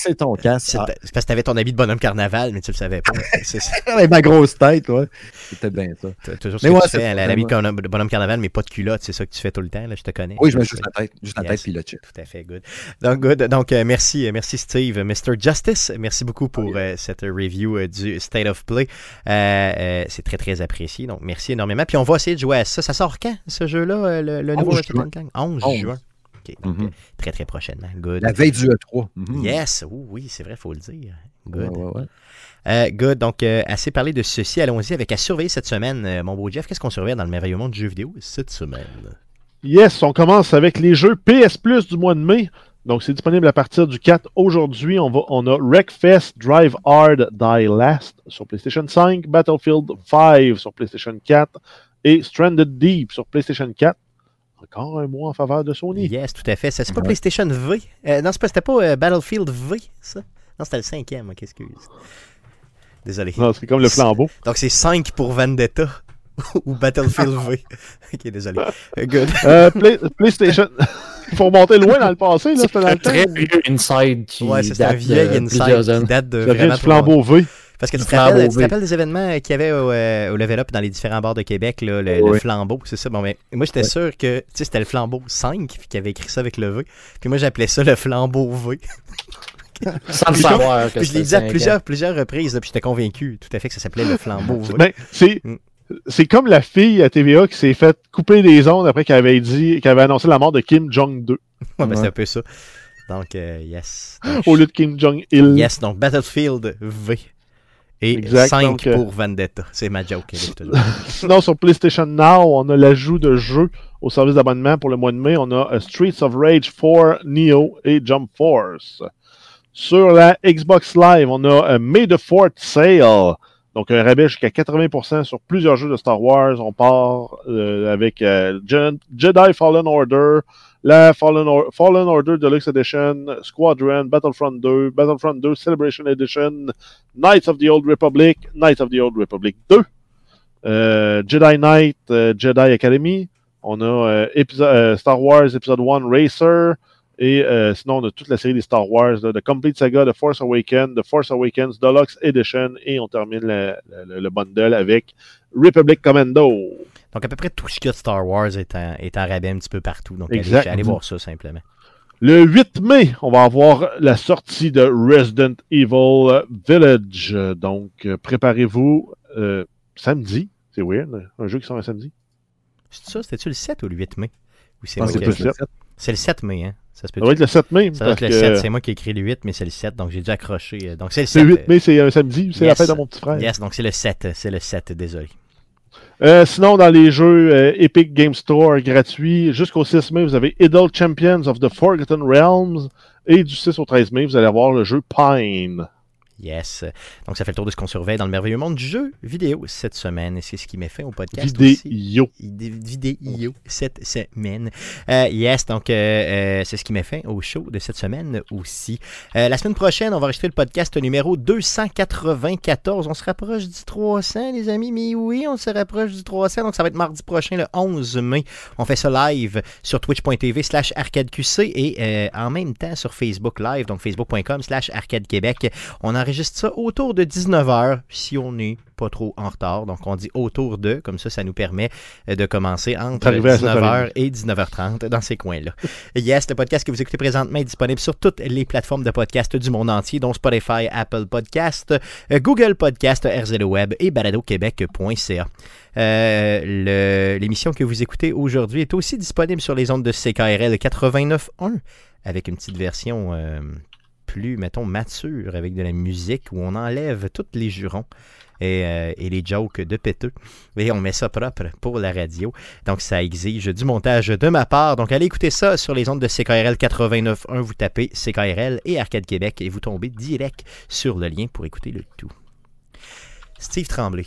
C'est- ton casque. C'est c'est parce que t'avais ton habit de bonhomme carnaval, mais tu le savais pas. C'est ça. avec ma grosse tête, ouais. C'était bien ça. T'as Toujours ce Mais que ouais, tu fais, la- l'habit de bonhomme- carnaval, mais pas de culotte, c'est ça que tu fais tout le temps, là, je te connais. Oui, je mets juste la tête, juste la tête, puis le chip. Tout à fait, good. Donc, good. Donc, euh, merci, euh, merci Steve, Mr. Justice. Merci beaucoup pour euh, cette review euh, du State of Play. C'est très, très apprécié. Donc, merci énormément. Puis, on va essayer de jouer à ça. Ça sort quand, ce jeu-là, le, le nouveau 11 Ratchet juin. Clank? 11, 11. juin. OK. Donc, Mhm. très, très prochainement. Good. La veille du E3. Mhm. Yes. Oui, c'est vrai, il faut le dire. Good. Ouais, ouais, ouais. Euh, good. Donc, euh, assez parlé de ceci. Allons-y avec à surveiller cette semaine. Euh, mon beau Jeff, qu'est-ce qu'on surveille dans le merveilleux monde du jeu vidéo cette semaine? Yes, on commence avec les jeux PS Plus du mois de mai. Donc, c'est disponible à partir du 4. Aujourd'hui, on, va, on a Wreckfest Drive Hard Die Last sur PlayStation 5, Battlefield 5 sur PlayStation 4 et Stranded Deep sur PlayStation 4. Encore un mois en faveur de Sony. Yes, tout à fait. C'est pas Ouais. PlayStation V. Euh, non, c'est pas- c'était pas euh, Battlefield V, ça? Non, c'était le cinquième, ok, excuse. Désolé. Non, c'est comme le flambeau. Donc c'est 5 pour Vendetta ou Battlefield V. ok, désolé. Euh, Good. Euh, Play- PlayStation. Il faut remonter loin dans le passé, là, c'était dans un le temps. très vieux inside qui Ouais, c'est un vieil de insight plusieurs qui date de Ça vient du flambeau V. Parce que tu te, rappelles, flambeau tu te V. rappelles des événements qu'il y avait au, euh, au Level Up dans les différents bars de Québec, là, le, flambeau, c'est ça? Bon, mais moi, j'étais sûr que c'était le flambeau 5 puis qu'il avait écrit ça avec le V. Puis moi, j'appelais ça le flambeau V. Sans le savoir. que Puis je l'ai dit à cinq plusieurs, plusieurs reprises, là, puis j'étais convaincu tout à fait que ça s'appelait le flambeau V. Ben, c'est, Mm. c'est comme la fille à TVA qui s'est fait couper des ondes après qu'elle avait dit, qu'elle avait annoncé la mort de Kim Jong-2 Ouais, ben, c'est un peu ça. Donc, euh, yes. Donc, au lieu de Kim Jong-il. Yes, donc Battlefield V. Et Exact, 5 donc, euh, pour Vendetta. C'est ma joke. Sinon, sur PlayStation Now, on a l'ajout de jeux au service d'abonnement pour le mois de mai. On a euh, Streets of Rage 4, Neo et Jump Force. Sur la Xbox Live, on a euh, May the 4th Sale. Donc, un rabais jusqu'à 80% sur plusieurs jeux de Star Wars. On part euh, avec euh, Je- Jedi Fallen Order, la Fallen, Or- Fallen Order Deluxe Edition, Squadron, Battlefront 2, Battlefront 2 Celebration Edition, Knights of the Old Republic, Knights of the Old Republic 2, euh, Jedi Knight, euh, Jedi Academy. On a euh, Star Wars Episode 1 Racer. Et sinon, on a toute la série des Star Wars, The Complete Saga, The Force Awakens, The Force Awakens Deluxe Edition. Et on termine le bundle avec Republic Commando. Donc, à peu près tout ce qu'il y a de Star Wars est en, est en rabais un petit peu partout. Donc, allez, allez voir ça simplement. Le 8 mai, on va avoir la sortie de Resident Evil Village. Donc, euh, préparez-vous euh, samedi. C'est weird, un jeu qui sort un samedi. C'est ça? C'était-tu le 7 ou le 8 mai? C'est Ah, c'est le 7. C'est le 7 mai, hein? Ça se peut Ça va être le 7 mai. Ça doit être le que 7. C'est moi qui ai écrit le 8, mais c'est le 7. Donc, j'ai dû accrocher. euh, Donc, c'est le C'est 7. le 8 mai, c'est un samedi. C'est la fête de mon petit frère. Yes, donc c'est le 7. C'est le 7, désolé. Euh, sinon, dans les jeux euh, Epic Game Store gratuits, jusqu'au 6 mai, vous avez Idle Champions of the Forgotten Realms. Et du 6 au 13 mai, vous allez avoir le jeu Pine. Yes. Donc, ça fait le tour de ce qu'on surveille dans le merveilleux monde du jeu vidéo cette semaine. Et c'est ce qui m'est fait au podcast. Vidéo. Des vidéos cette semaine. Euh, yes, donc euh, euh, c'est ce qui m'est fait au show de cette semaine aussi. La semaine prochaine, on va enregistrer le podcast numéro 294. On se rapproche du 300, les amis. Mais oui, on se rapproche du 300. Donc ça va être mardi prochain, le 11 mai. On fait ça live sur twitch.tv slash arcadeqc et en même temps sur Facebook Live, donc facebook.com slash arcadequebec. On enregistre ça autour de 19h si on n'est pas trop en retard. Donc on dit autour de, comme ça, ça nous permet euh, de commencer entre T'arriver à 19h et 19h30 dans ces coins-là. yes, le podcast que vous écoutez présentement est disponible sur toutes les plateformes de podcast du monde entier, dont Spotify, Apple Podcast, euh, Google Podcast, RZO Web et baladoquebec.ca. Euh, L'émission que vous écoutez aujourd'hui est aussi disponible sur les ondes de CKRL 89.1 avec une petite version euh, plus, mettons, mature avec de la musique où on enlève tous les jurons et, euh, et les jokes de péteux et on met ça propre pour la radio. Donc ça exige du montage de ma part. Donc allez écouter ça sur les ondes de CKRL 89.1. Vous tapez CKRL et Arcade Québec et vous tombez direct sur le lien pour écouter le tout. Steve Tremblay.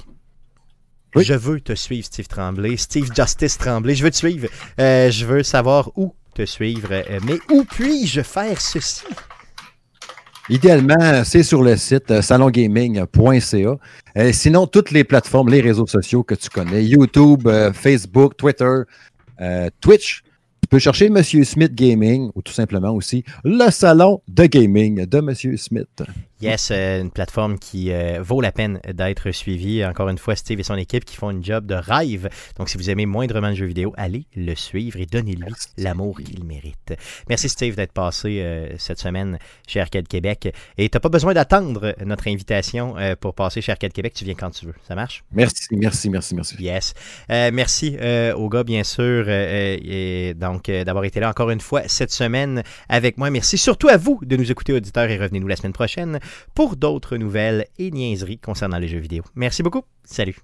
Oui. Je veux te suivre, Steve Tremblay. Steve Justice Tremblay. Je veux te suivre. Euh, je veux savoir où te suivre. Euh, mais où puis-je faire ceci? Idéalement, c'est sur le site euh, salongaming.ca. Euh, sinon, toutes les plateformes, les réseaux sociaux que tu connais, YouTube, euh, Facebook, Twitter, Twitch. Tu peux chercher Monsieur Smith Gaming ou tout simplement aussi le salon de gaming de Monsieur Smith. Yes, euh, une plateforme qui euh, vaut la peine d'être suivie. Encore une fois, Steve et son équipe qui font une job de rêve. Donc, si vous aimez moindrement le jeu vidéo, allez le suivre et donnez-lui l'amour qu'il mérite. Merci Steve d'être passé euh, cette semaine chez Arcade Québec. Et tu n'as pas besoin d'attendre notre invitation euh, pour passer chez Arcade Québec. Tu viens quand tu veux. Ça marche? Merci, merci, merci, merci. Yes. Merci aux gars, bien sûr, et donc d'avoir été là encore une fois cette semaine avec moi. Merci surtout à vous de nous écouter, auditeurs, et revenez-nous la semaine prochaine pour d'autres nouvelles et niaiseries concernant les jeux vidéo. Merci beaucoup. Salut.